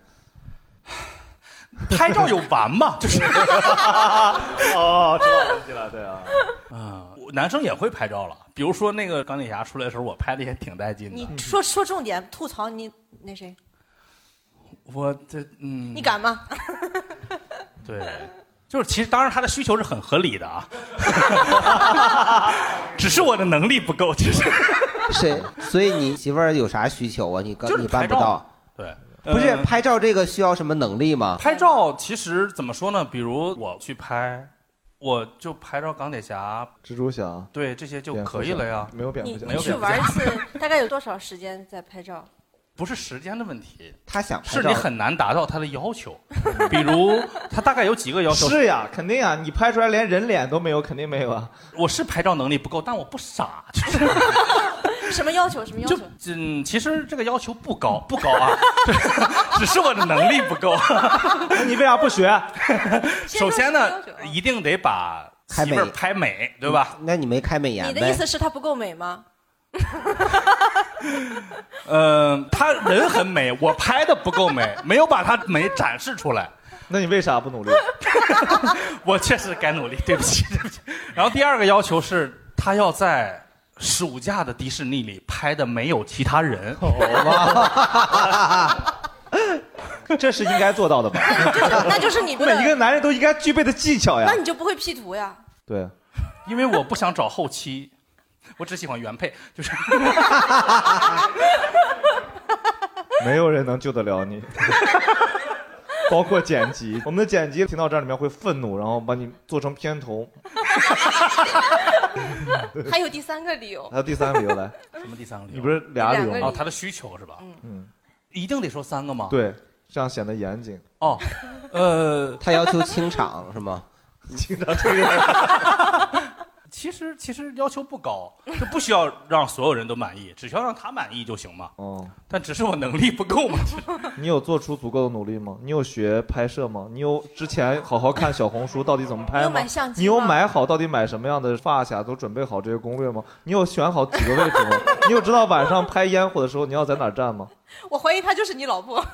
*laughs* 拍照有完吗？就是 *laughs* 哦，知道问题了，对啊。嗯，男生也会拍照了，比如说那个钢铁侠出来的时候，我拍的也挺带劲的。你说说重点，吐槽你那谁，我这嗯，你敢吗？*laughs* 对，就是其实当然他的需求是很合理的啊，*laughs* 只是我的能力不够，其实 *laughs* 谁？所以你媳妇儿有啥需求啊？你刚你办不到。对，不是呃拍照这个需要什么能力吗？拍照其实怎么说呢？比如我去拍，我就拍照钢铁侠、蜘蛛侠，对这些就可以了呀。没有蝙蝠侠，没有去蝙蝠侠，玩一次大概有多少时间在拍照？不是时间的问题，他想拍照是你很难达到他的要求。比如 *laughs* 他大概有几个要求？是呀，肯定呀，你拍出来连人脸都没有，肯定没有啊。我是拍照能力不够，但我不傻，就是 *laughs* *laughs* 什么要求？什么要就求？嗯，其实这个要求不高，不高啊，只是我的能力不够。你为啥不学？首先呢，一定得把开美媳妇儿拍美，对吧？那你没开美颜呗？你的意思是她不够美吗？嗯，*laughs* 她人很美，我拍的不够美，没有把她美展示出来。那你为啥不努力？*laughs* 我确实该努力，对不起，对不起。然后第二个要求是，他要在暑假的迪士尼里拍的没有其他人。*laughs* 这是应该做到的吧？那就是你的每一个男人都应该具备的技巧呀那。你就不会 P 图呀？对，因为我不想找后期，我只喜欢原配，就是 *laughs* 没有人能救得了你，*laughs* 包括剪辑。我们的剪辑听到这里面会愤怒，然后把你做成片头。*laughs* 还有第三个理由还，有第三个理由来，什么第三个理由？你不是俩理由吗两个理由哦，他的需求是吧？嗯嗯，一定得说三个吗？。对，这样显得严谨。哦，呃，他要求清场是吗？清场这个，其实其实要求不高，就不需要让所有人都满意，只需要让他满意就行嘛。哦，但只是我能力不够嘛。*laughs* 你有做出足够的努力吗？你有学拍摄吗？你有之前好好看小红书到底怎么拍吗你有买相？机你有买好到底买什么样的发卡，都准备好这些攻略吗？你有选好几个位置吗？*laughs* 你有知道晚上拍烟火的时候你要在哪儿站吗？*laughs* 我怀疑她就是你老婆。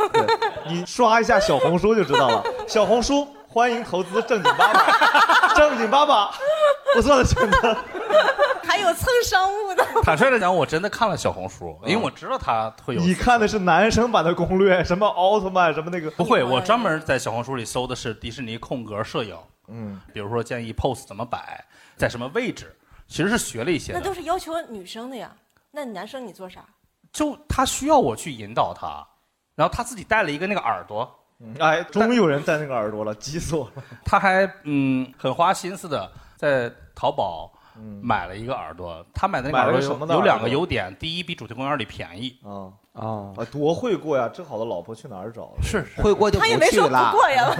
你刷一下小红书就知道了。小红书欢迎投资正经爸爸，*laughs* 正经爸爸，不错的选择。还有蹭商务的。坦率的讲，我真的看了小红书，因为我知道他会有。你看的是男生版的攻略，什么奥特曼，什么那个？不会，我专门在小红书里搜的是迪士尼空格摄影，嗯，比如说建议 pose 怎么摆，在什么位置，其实是学了一些。那都是要求女生的呀。那你男生你做啥？就他需要我去引导他，然后他自己带了一个那个耳朵，哎，终于有人戴那个耳朵了，急死我了。他还嗯很花心思的在淘宝买了一个耳朵。他买的那个耳朵有什么的有两个优点，第一比主题公园里便宜啊啊啊，多会过呀！这好的老婆去哪儿找？是是 *laughs* 会过就他也没说不过呀。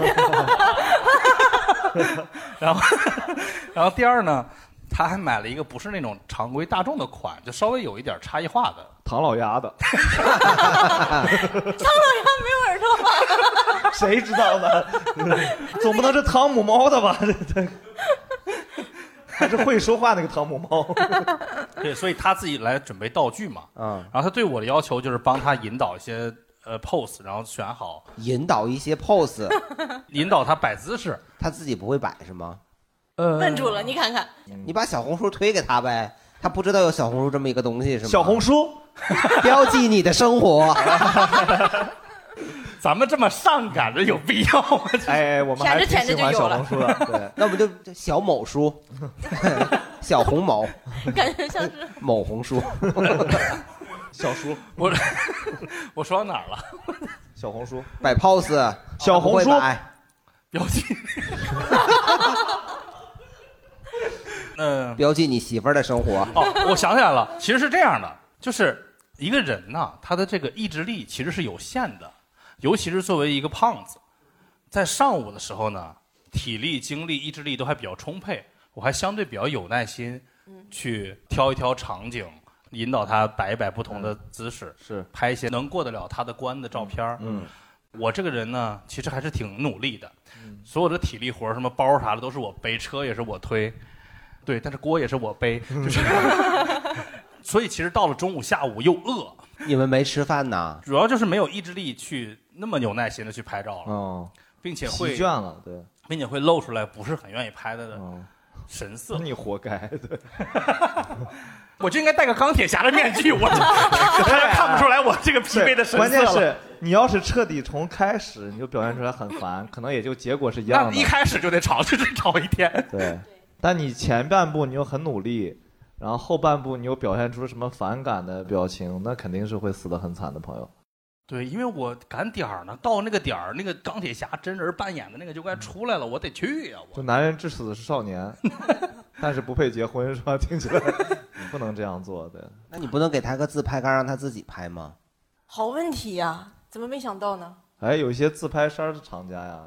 *laughs* 然后 *laughs* 然后第二呢，他还买了一个不是那种常规大众的款，就稍微有一点差异化的唐老鸭的，唐老鸭没有？*laughs* 谁知道呢？*laughs* 总不能是汤姆猫的吧？这 *laughs* 这还是会说话那个汤姆猫。对，所以他自己来准备道具嘛。嗯，然后他对我的要求就是帮他引导一些呃 pose，然后选好，引导一些 pose，引导他摆姿势。他自己不会摆是吗？呃问住了，你看看，你把小红书推给他呗，他不知道有小红书这么一个东西是吗？小红书标记你的生活。咱们这么上赶着有必要吗？哎，我们还是挺喜欢小红书的。对，*laughs* 那不就就小某书，*laughs* 小红某，感觉像是。某红书，*laughs* 小书，我我说到哪儿了？小红书。摆 pose，小红书。标记。嗯，标记你媳妇儿的生活。哦，我想起来了，其实是这样的，就是一个人呐，他的这个意志力其实是有限的，尤其是作为一个胖子，在上午的时候呢，体力、精力、意志力都还比较充沛，我还相对比较有耐心，去挑一挑场景，引导他摆一摆不同的姿势，是。拍一些能过得了他的关的照片。儿嗯，我这个人呢，其实还是挺努力的，所有的体力活儿，什么包啥的都是我背，车也是我推，对，但是锅也是我背，就是 *laughs* *laughs* 所以其实到了中午、下午又饿，你们没吃饭呢？主要就是没有意志力去那么有耐心的去拍照了，哦，并且会疲倦了，对，并且会露出来不是很愿意拍的哦神色。你活该，对，我就应该戴个钢铁侠的面具，我大家 *laughs* 看不出来我这个疲惫的神色关键是。你要是彻底从开始你就表现出来很烦，可能也就结果是一样的。那一开始就得吵，就得吵一天。对，但你前半部你又很努力，然后后半部你又表现出什么反感的表情，那肯定是会死得很惨的朋友。对，因为我赶点儿呢，到那个点儿，那个钢铁侠真人扮演的那个就该出来了，我得去呀、就男人至死是少年，*laughs* 但是不配结婚是吧？听起来不能这样做，对。那你不能给他个自拍杆让他自己拍吗？好问题呀，怎么没想到呢？哎，有一些自拍衫的厂家呀，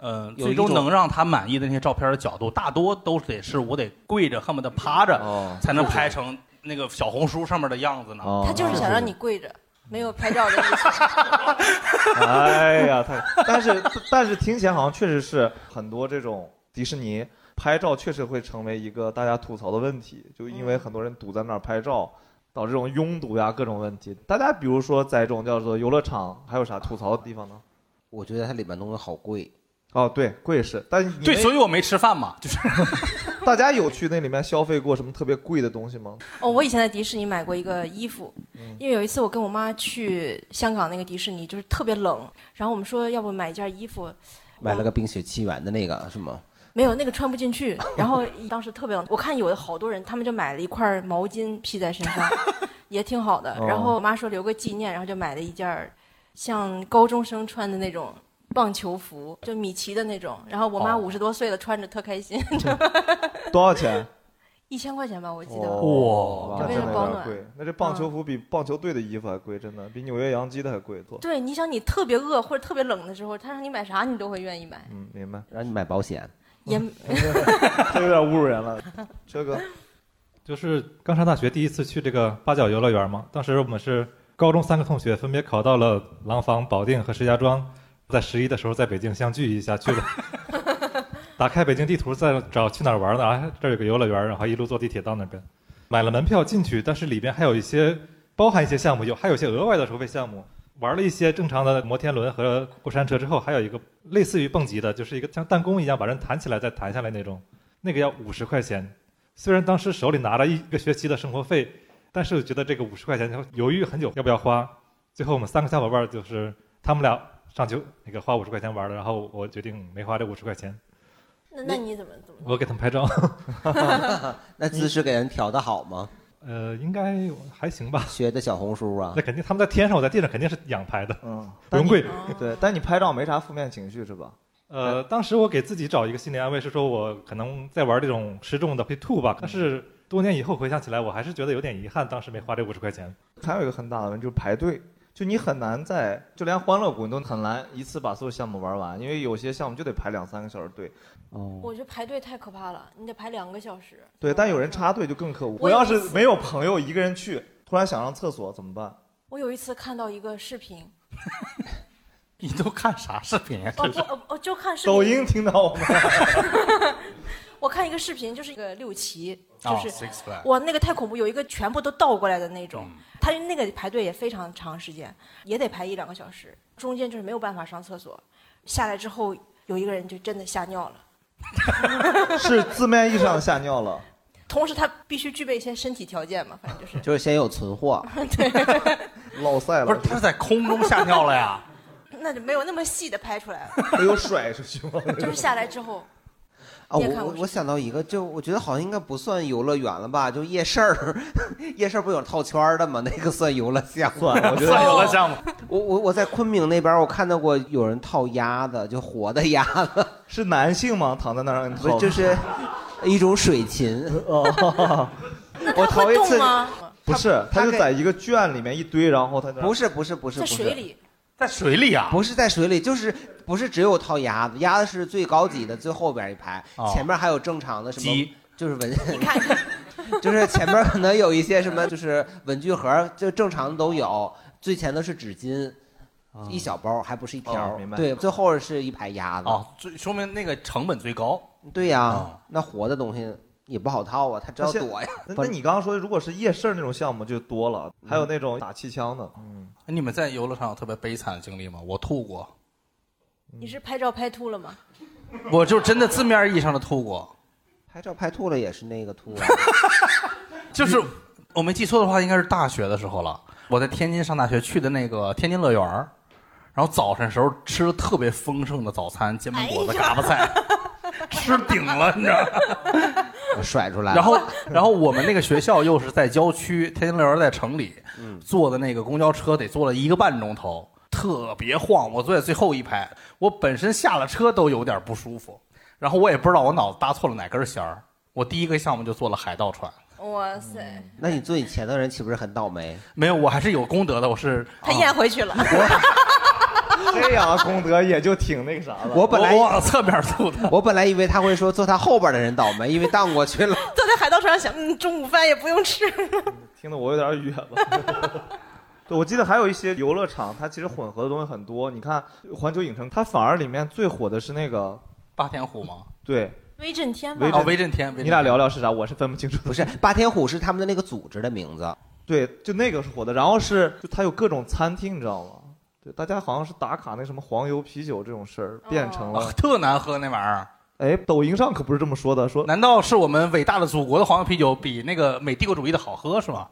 嗯 *laughs* *laughs* 最终能让他满意的那些照片的角度，大多都得是我得跪着，恨不得趴着，才能拍成那个小红书上面的样子呢。哦他就是想让你跪着，没有拍照的意思。*laughs* 哎呀，太，但是但是听起来好像确实是很多这种迪士尼拍照确实会成为一个大家吐槽的问题，就因为很多人堵在那儿拍照，导致这种拥堵呀各种问题。大家比如说在这种叫做游乐场，还有啥吐槽的地方呢？我觉得它里面东西好贵。哦，对，贵是，但你对，们所以我没吃饭嘛，就是 *laughs* 大家有去那里面消费过什么特别贵的东西吗？哦，我以前在迪士尼买过一个衣服，因为有一次我跟我妈去香港那个迪士尼，就是特别冷，然后我们说要不买一件衣服，买了个冰雪奇缘的那个是吗？没有那个穿不进去，然后当时特别冷，我看有的好多人他们就买了一块毛巾披在身上，*laughs* 也挺好的。哦然后我妈说留个纪念，然后就买了一件像高中生穿的那种棒球服，就米奇的那种。然后我妈哦五十多岁了，穿着特开心，*laughs* 多少钱？一千块钱吧，我记得。哇，那就为真了保暖。的有点贵。那这棒球服比棒球队的衣服还贵，真的比纽约洋基的还贵。多，对，你想你特别饿或者特别冷的时候，他让你买啥你都会愿意买。嗯，明白。让你买保险，也 *laughs* *laughs* 这有点侮辱人了。这个就是刚上大学第一次去这个八角游乐园嘛，当时我们是高中三个同学分别考到了廊坊、保定和石家庄，在十一的时候在北京相聚一下，去了。打开北京地图，再找去哪儿玩呢？啊，这儿有个游乐园，然后一路坐地铁到那边，买了门票进去，但是里边还有一些包含一些项目，有还有一些额外的收费项目。玩了一些正常的摩天轮和过山车之后，还有一个类似于蹦极的，就是一个像弹弓一样把人弹起来再弹下来那种，那个要五十块钱。虽然当时手里拿了一个学期的生活费，但是我觉得这个五十块钱犹豫很久要不要花。最后我们三个小伙伴就是他们俩上去那个花五十块钱玩了，然后我决定没花这五十块钱，那那你怎么怎么？我给他们拍照。*laughs* 那姿势给人调的好吗？呃，应该还行吧。学的小红书啊那？肯定他们在天上，我在地上肯定是仰拍的，嗯，*laughs* 不用跪。对，但你拍照没啥负面情绪是吧？呃，当时我给自己找一个心理安慰，是说我可能在玩这种失重的会吐吧，但是多年以后回想起来，我还是觉得有点遗憾，当时没花这五十块钱。还有一个很大的问题就是排队，就你很难在，就连欢乐谷你都很难一次把所有项目玩完，因为有些项目就得排两三个小时队。哦，我觉得排队太可怕了，你得排两个小时。对，但有人插队就更可恶。我我要是没有朋友一个人去，突然想上厕所怎么办？我有一次看到一个视频，*laughs* 你都看啥视频呀？哦不，哦哦就看视频。抖音听到吗？*laughs* 我看一个视频，就是一个六旗，就哦是、哇，那个太恐怖，有一个全部都倒过来的那种，他那个排队也非常长时间，也得排一两个小时，中间就是没有办法上厕所，下来之后有一个人就真的吓尿了，*laughs* 是字面意义上的吓尿了。同时他必须具备一些身体条件嘛，反正就是。就是先有存货，*laughs* *laughs* 落塞了。不是，他是在空中吓尿了呀？那就没有那么细的拍出来了，没有甩出去吗？就是下来之后，啊，我我我想到一个，就我觉得好像应该不算游乐园了吧，就夜市儿，*laughs* 夜市儿不有套圈儿的吗？那个算游乐项目。算，我觉得游乐项目。*laughs* 我我我在昆明那边儿，我看到过有人套鸭子，就活的鸭子，*laughs* 是男性吗？躺在那儿让你不是掏，就是一种水禽。哦，我头一次动吗？不是，他就在一个圈里面一堆，然后他在那儿不是不是不是在不是，水里，在水里啊？不是在水里，就是不是只有套鸭子，鸭子是最高级的，最后边一排，哦前面还有正常的什么鸡，就是文，你看看，就是前面可能有一些什么，就是文具盒，就正常的都有，最前头是纸巾。一小包，还不是一条、哦明白对，最后是一排鸭子。哦，最说明那个成本最高。对呀、哦那活的东西也不好套啊，它知道躲呀。那那你刚刚说的，如果是夜市那种项目就多了，嗯还有那种打气枪的，嗯，你们在游乐场有特别悲惨的经历吗？我吐过，你是拍照拍吐了吗？*laughs* 我就真的字面意义上的吐过。拍照拍吐了也是那个吐啊。*laughs* 就是我没记错的话，应该是大学的时候了。我在天津上大学去的那个天津乐园儿然后早晨时候吃了特别丰盛的早餐，煎饼果子、嘎巴菜，*laughs* 吃顶了，你知道吗？甩出来了。然后，然后我们那个学校又是在郊区，天津乐园在城里，嗯坐的那个公交车得坐了一个半钟头，特别晃。我坐在最后一排，我本身下了车都有点不舒服，然后我也不知道我脑子搭错了哪根弦儿。我第一个项目就坐了海盗船，哇塞，那你坐你前的人岂不是很倒霉？没有，我还是有功德的，我是 *laughs* 他咽回去了。这样的功德也就挺那个啥了。我本来我往侧面吐的。我本来以为他会说坐他后边的人倒霉，因为荡过去了。*laughs* 坐在海盗船上想，嗯，中午饭也不用吃。听得我有点远了。对，我记得还有一些游乐场，它其实混合的东西很多。你看环球影城，它反而里面最火的是那个霸天虎吗？对，威震天吧威，哦，威震天，威震你俩聊聊是啥？我是分不清楚。不是霸天虎是他们的那个组织的名字，对，就那个是火的，然后是就它有各种餐厅，你知道吗？对，大家好像是打卡那什么黄油啤酒这种事儿，变成了、啊特难喝那玩意儿。哎，抖音上可不是这么说的，说难道是我们伟大的祖国的黄油啤酒比那个美帝国主义的好喝是吗？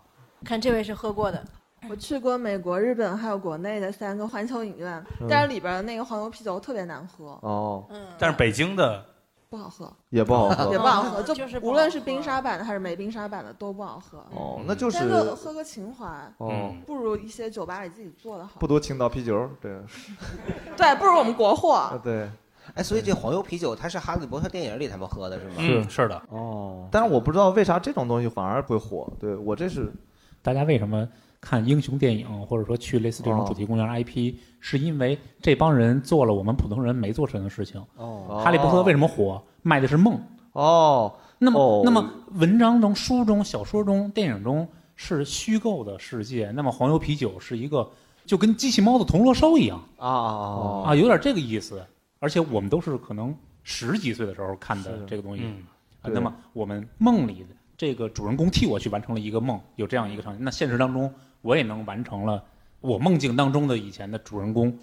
看这位是喝过的，我去过美国、日本还有国内的三个环球影院，嗯但是里边的那个黄油啤酒特别难喝，哦，但是北京的不好喝，也不好喝，*laughs* 也不好喝，就就是不无论是冰沙版的还是没冰沙版的都不好喝。哦，那就是喝个情怀，哦，不如一些酒吧里自己做的好。不如青岛啤酒，对，*laughs* 对，不如我们国货。啊对，哎，所以这黄油啤酒它是哈利波特电影里他们喝的是吗？嗯，是的。哦，但是我不知道为啥这种东西反而会火，对我这是大家为什么看英雄电影，或者说去类似这种主题公园 IP，、是因为这帮人做了我们普通人没做成的事情。哦哈利波特为什么火？卖的是梦。哦，那么、哦那么文章中、书中、小说中、电影中是虚构的世界，那么黄油啤酒是一个就跟机器猫的铜锣烧一样啊啊啊，有点这个意思。而且我们都是可能十几岁的时候看的这个东西，嗯啊，那么我们梦里的这个主人公替我去完成了一个梦，有这样一个场景。那现实当中我也能完成了我梦境当中的以前的主人公，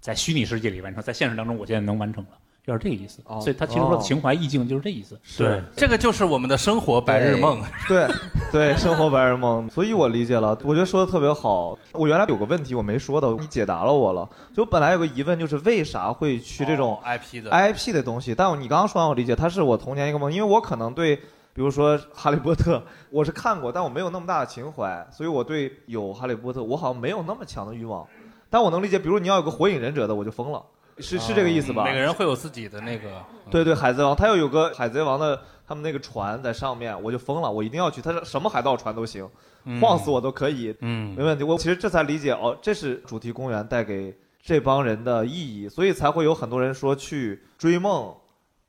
在虚拟世界里完成，在现实当中我现在能完成了，就是这个意思。哦所以他其实说的情怀意境就是这意思。对，这个就是我们的生活白日梦。对 *laughs* 对，生活白日梦，所以我理解了，我觉得说的特别好。我原来有个问题我没说的，你解答了我了。就本来有个疑问，就是为啥会去这种哦 IP 的 IP 的东西？但你刚刚说完，我理解，它是我童年一个梦，因为我可能对。比如说《哈利波特》，我是看过，但我没有那么大的情怀，所以我对有《哈利波特》，我好像没有那么强的欲望。但我能理解，比如你要有个《火影忍者》的，我就疯了，是是这个意思吧？每个人会有自己的那个，对对，海贼王，他要有个海贼王的他们那个船在上面，我就疯了，我一定要去。他是什么海盗船都行，嗯晃死我都可以，嗯没问题。我其实这才理解哦，这是主题公园带给这帮人的意义，所以才会有很多人说去追梦，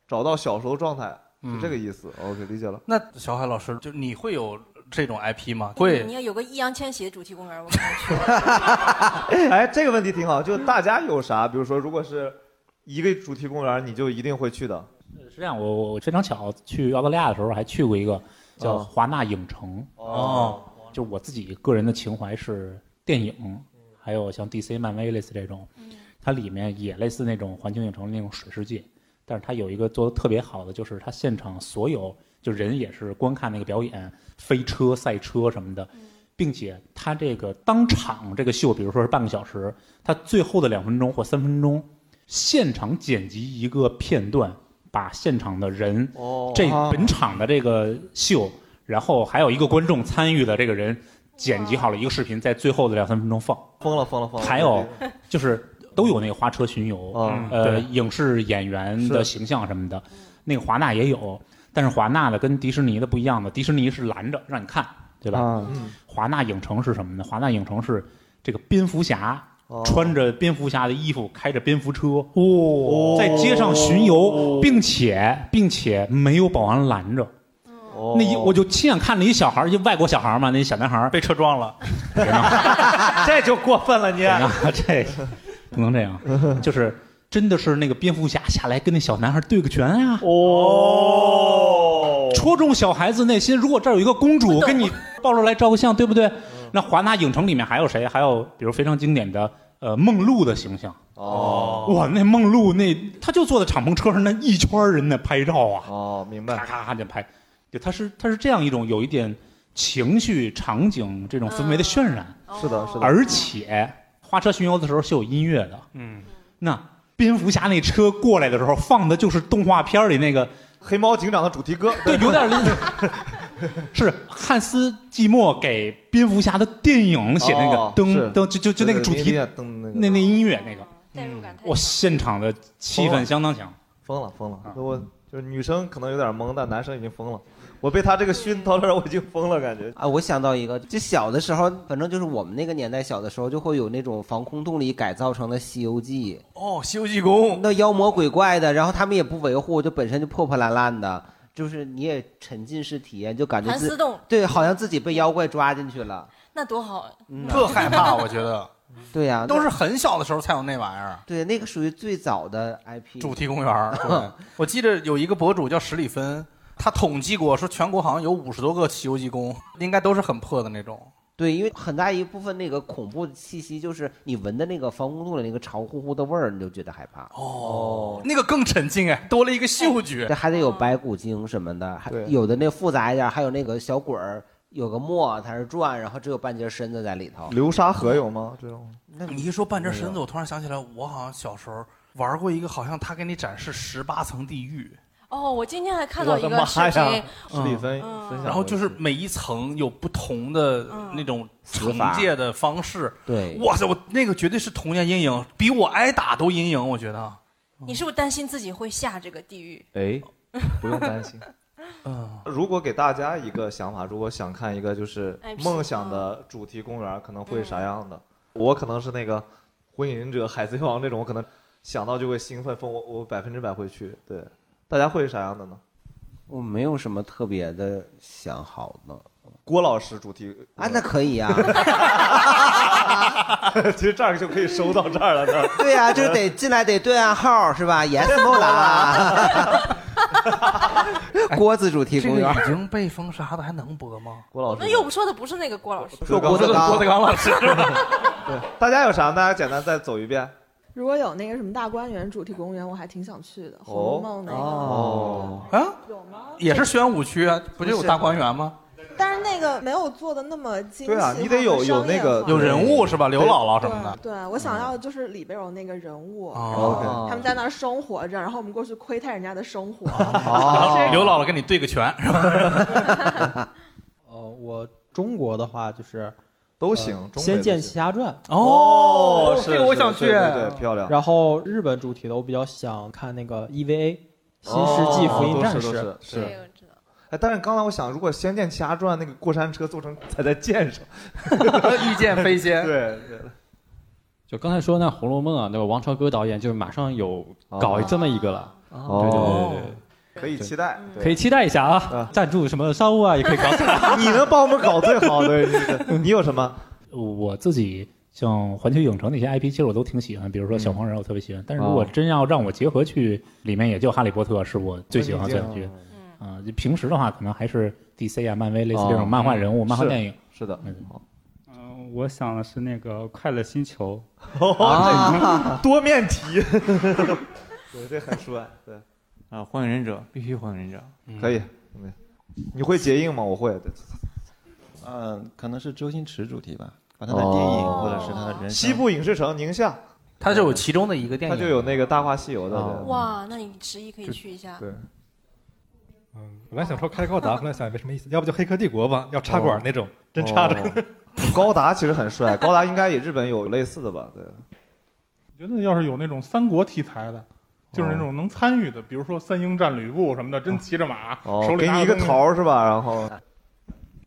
找到小时候状态，是这个意思。OK，理解了。那小海老师，就你会有这种 IP 吗？会你要有个易烊千玺的主题公园，我 *laughs* 可能去。哎，这个问题挺好，就大家有啥？比如说，如果是一个主题公园，你就一定会去的。是这样，我我非常巧去澳大利亚的时候还去过一个叫哦华纳影城哦，就我自己个人的情怀是电影，还有像 DC、漫威类似这种，它里面也类似那种环球影城那种水世界，但是他有一个做的特别好的，就是他现场所有就人也是观看那个表演，飞车、赛车什么的。并且他这个当场这个秀，比如说是半个小时，他最后的两分钟或三分钟，现场剪辑一个片段，把现场的人，哦这本场的这个秀，然后还有一个观众参与的这个人，剪辑好了一个视频，在最后的两三分钟放。疯了疯了疯了！还有就是都有那个花车巡游，嗯呃，对。影视演员的形象什么的，那个华纳也有，但是华纳的跟迪士尼的不一样的，迪士尼是拦着让你看，对吧？华纳影城是什么呢？华纳影城是这个蝙蝠侠。哦。穿着蝙蝠侠的衣服，开着蝙蝠车，哦，在街上巡游，并且并且没有保安拦着，哦。那一我就亲眼看了一小孩儿，就外国小孩儿嘛，那小男孩被车撞了，*laughs* *laughs* 这就过分了，你这不能这样，*laughs* 就是真的是那个蝙蝠侠下来跟那小男孩对个拳啊，哦，戳中小孩子内心。如果这儿有一个公主 *laughs* 跟你抱着来照个相，对不对？那华纳影城里面还有谁？还有比如非常经典的呃梦露的形象。哦，哇，那梦露那他就坐在敞篷车上，那一圈人那拍照啊，哦，明白，咔咔咔的拍，就他是他是这样一种有一点情绪场景这种氛围的渲染，是的，是的，而且花车巡游的时候是有音乐的，嗯，那蝙蝠侠那车过来的时候放的就是动画片里那个黑猫警长的主题歌，对，*laughs* 有点是汉斯季默给蝙蝠侠的电影写那个哦噔噔，就就就那个主题那个那那音乐那个，代入感太哇，现场的气氛相当强。疯了疯了，我就是女生可能有点懵，但男生已经疯了。我被他这个熏到这儿，我已经疯了，感觉。啊，我想到一个，就小的时候，反正就是我们那个年代小的时候，就会有那种防空洞里改造成的《西游记》。哦，《西游记》宫那妖魔鬼怪的，然后他们也不维护，就本身就破破烂烂的，就是你也沉浸式体验，就感觉自盘丝洞对，好像自己被妖怪抓进去了。那多好啊！特害怕，我觉得 *laughs* 对呀、都是很小的时候才有那玩意儿。对，那个属于最早的 IP 主题公园儿，对 *laughs* 我记得有一个博主叫史里芬，他统计过说全国好像有五十多个《西游记》宫，应该都是很破的那种。对，因为很大一部分那个恐怖气息就是你闻的那个防空洞的那个潮乎乎的味儿，你就觉得害怕。哦，那个更沉浸哎，多了一个嗅觉这。还得有白骨精什么的，还有的那复杂一点，还有那个小鬼儿，有个磨它是转，然后只有半截身子在里头。流沙河有吗？这种你一说半截身子，我突然想起来，我好像小时候玩过一个，好像他给你展示十八层地狱。哦，我今天还看到一个视频，史蒂芬然后就是每一层有不同的那种惩戒的方式。对哇塞，我那个绝对是童年阴影，比我挨打都阴影，我觉得。你是不是担心自己会下这个地狱？哎，不用担心。*laughs* 嗯，如果给大家一个想法，如果想看一个就是哎梦想的主题公园，可能会啥样的？我可能是那个火影忍者、海贼王这种，我可能想到就会兴奋，疯我我百分之百会去。对，大家会是啥样的呢？我没有什么特别的想好呢。郭老师主题啊，那可以呀、*laughs* 其实这儿就可以收到这儿了呢。对呀、就得进来得对暗号是吧？Yes no 啦。*laughs* 郭子主题这公园个已经被封杀的，还能播吗？郭老师，那又说的不是那个郭老师，说郭德纲，郭德纲老师。对，大家有啥？大家简单再走一遍。如果有那个什么大观园主题公园，我还挺想去的，《红楼梦》那个。哦啊，有吗也是宣武区啊，不就有大观园吗？但是那个没有做的那么精细对啊你得有有那个有人物是吧？刘姥姥什么的。对，我想要的就是里边有那个人物，哦然后他们在那儿生活着，然后我们过去窥探人家的生活。哦 *laughs* 刘姥姥跟你对个拳，是吧？*laughs* 呃，我中国的话就是都行呃仙剑奇侠传》哦是这个我想去对对对漂亮然后日本主题的，我比较想看那个 EVA《新世纪福音战士是》都是是。哎，但是刚才我想，如果《仙剑奇侠传》那个过山车做成踩在剑上，*laughs* 御剑飞仙 *laughs* 对对。就刚才说那《红楼梦》啊，那个王朝歌导演就马上有搞这么一个了。哦对对对对可以期待，可以期待一下啊！赞助什么商务啊，也可以搞。*laughs* 你能帮我们搞最好的，你你有什么？我自己像环球影城那些 IP，其实我都挺喜欢，比如说小黄人，我特别喜欢。但是如果哦真要让我结合去，里面也就《哈利波特》是我最喜欢、最想去。啊，就平时的话，可能还是 DC 啊、漫威类似这种漫画人物、漫画电影。是的，嗯，嗯，我想的是那个《快乐星球》哦，*laughs* 多面体，*laughs* 对，这很帅，对，啊，火影忍者必须火影忍者，可以，你会结印吗？我会，对，嗯，可能是周星驰主题吧，把他的电影哦或者是他的人生西部影视城宁夏，它就有其中的一个电影，它就有那个《大话西游》的，哇，那你十一可以去一下。对，嗯本来想说开高达，后来想也没什么意思，要不就黑客帝国吧，要插管那种，真插着。哦 *laughs* 高达其实很帅，高达应该也日本有类似的吧？对，我觉得要是有那种三国题材的，就是那种能参与的，比如说三英战吕布什么的，真骑着马，哦手，里给你一个拿东西桃儿是吧？然后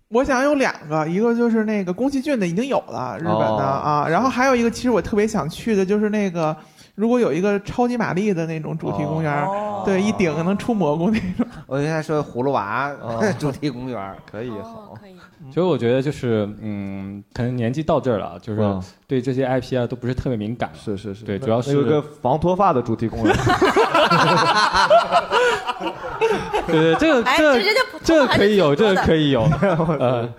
我想有两个，一个就是那个宫崎骏的已经有了日本的、哦啊，然后还有一个其实我特别想去的就是那个，如果有一个超级玛丽的那种主题公园，哦对，一顶能出蘑菇那种。我刚才说葫芦娃、哦 *laughs* 主题公园，可以好，所以我觉得就是，嗯，可能年纪到这儿了，就是嗯。对这些 IP 啊都不是特别敏感。是是是，对，主要是那有个防脱发的主题公园，*laughs* 对对，这个哎这这个可以有，这个可以有，*laughs* 呃，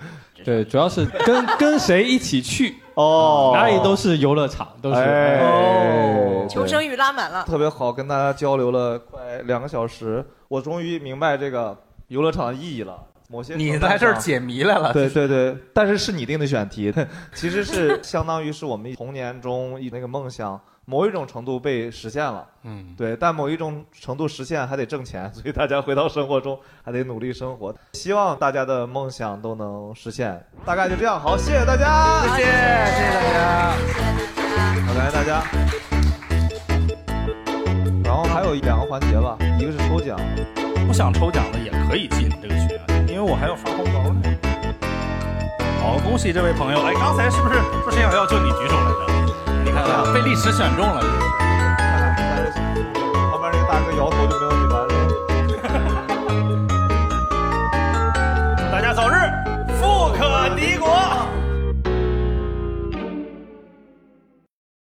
对，主要是跟 *laughs* 跟谁一起去哦。哪里都是游乐场，都是哎。哦求生欲拉满了。特别好，跟大家交流了快两个小时，我终于明白这个游乐场的意义了。某些你在这儿解谜来了对对对，但是是你定的选题，其实是 *laughs* 相当于是我们童年中一那个梦想，某一种程度被实现了。嗯，对，但某一种程度实现还得挣钱，所以大家回到生活中还得努力生活。希望大家的梦想都能实现。大概就这样，好，谢谢大家，谢谢谢谢大家，好，感谢大家。然后还有两个环节吧，一个是抽奖，不想抽奖的也可以进这个群，因为我还要发红包呢。好，恭喜这位朋友！哎，刚才是不是说谁想要就你举手来着？你看看，被历史选中了。看看旁边那个大哥摇头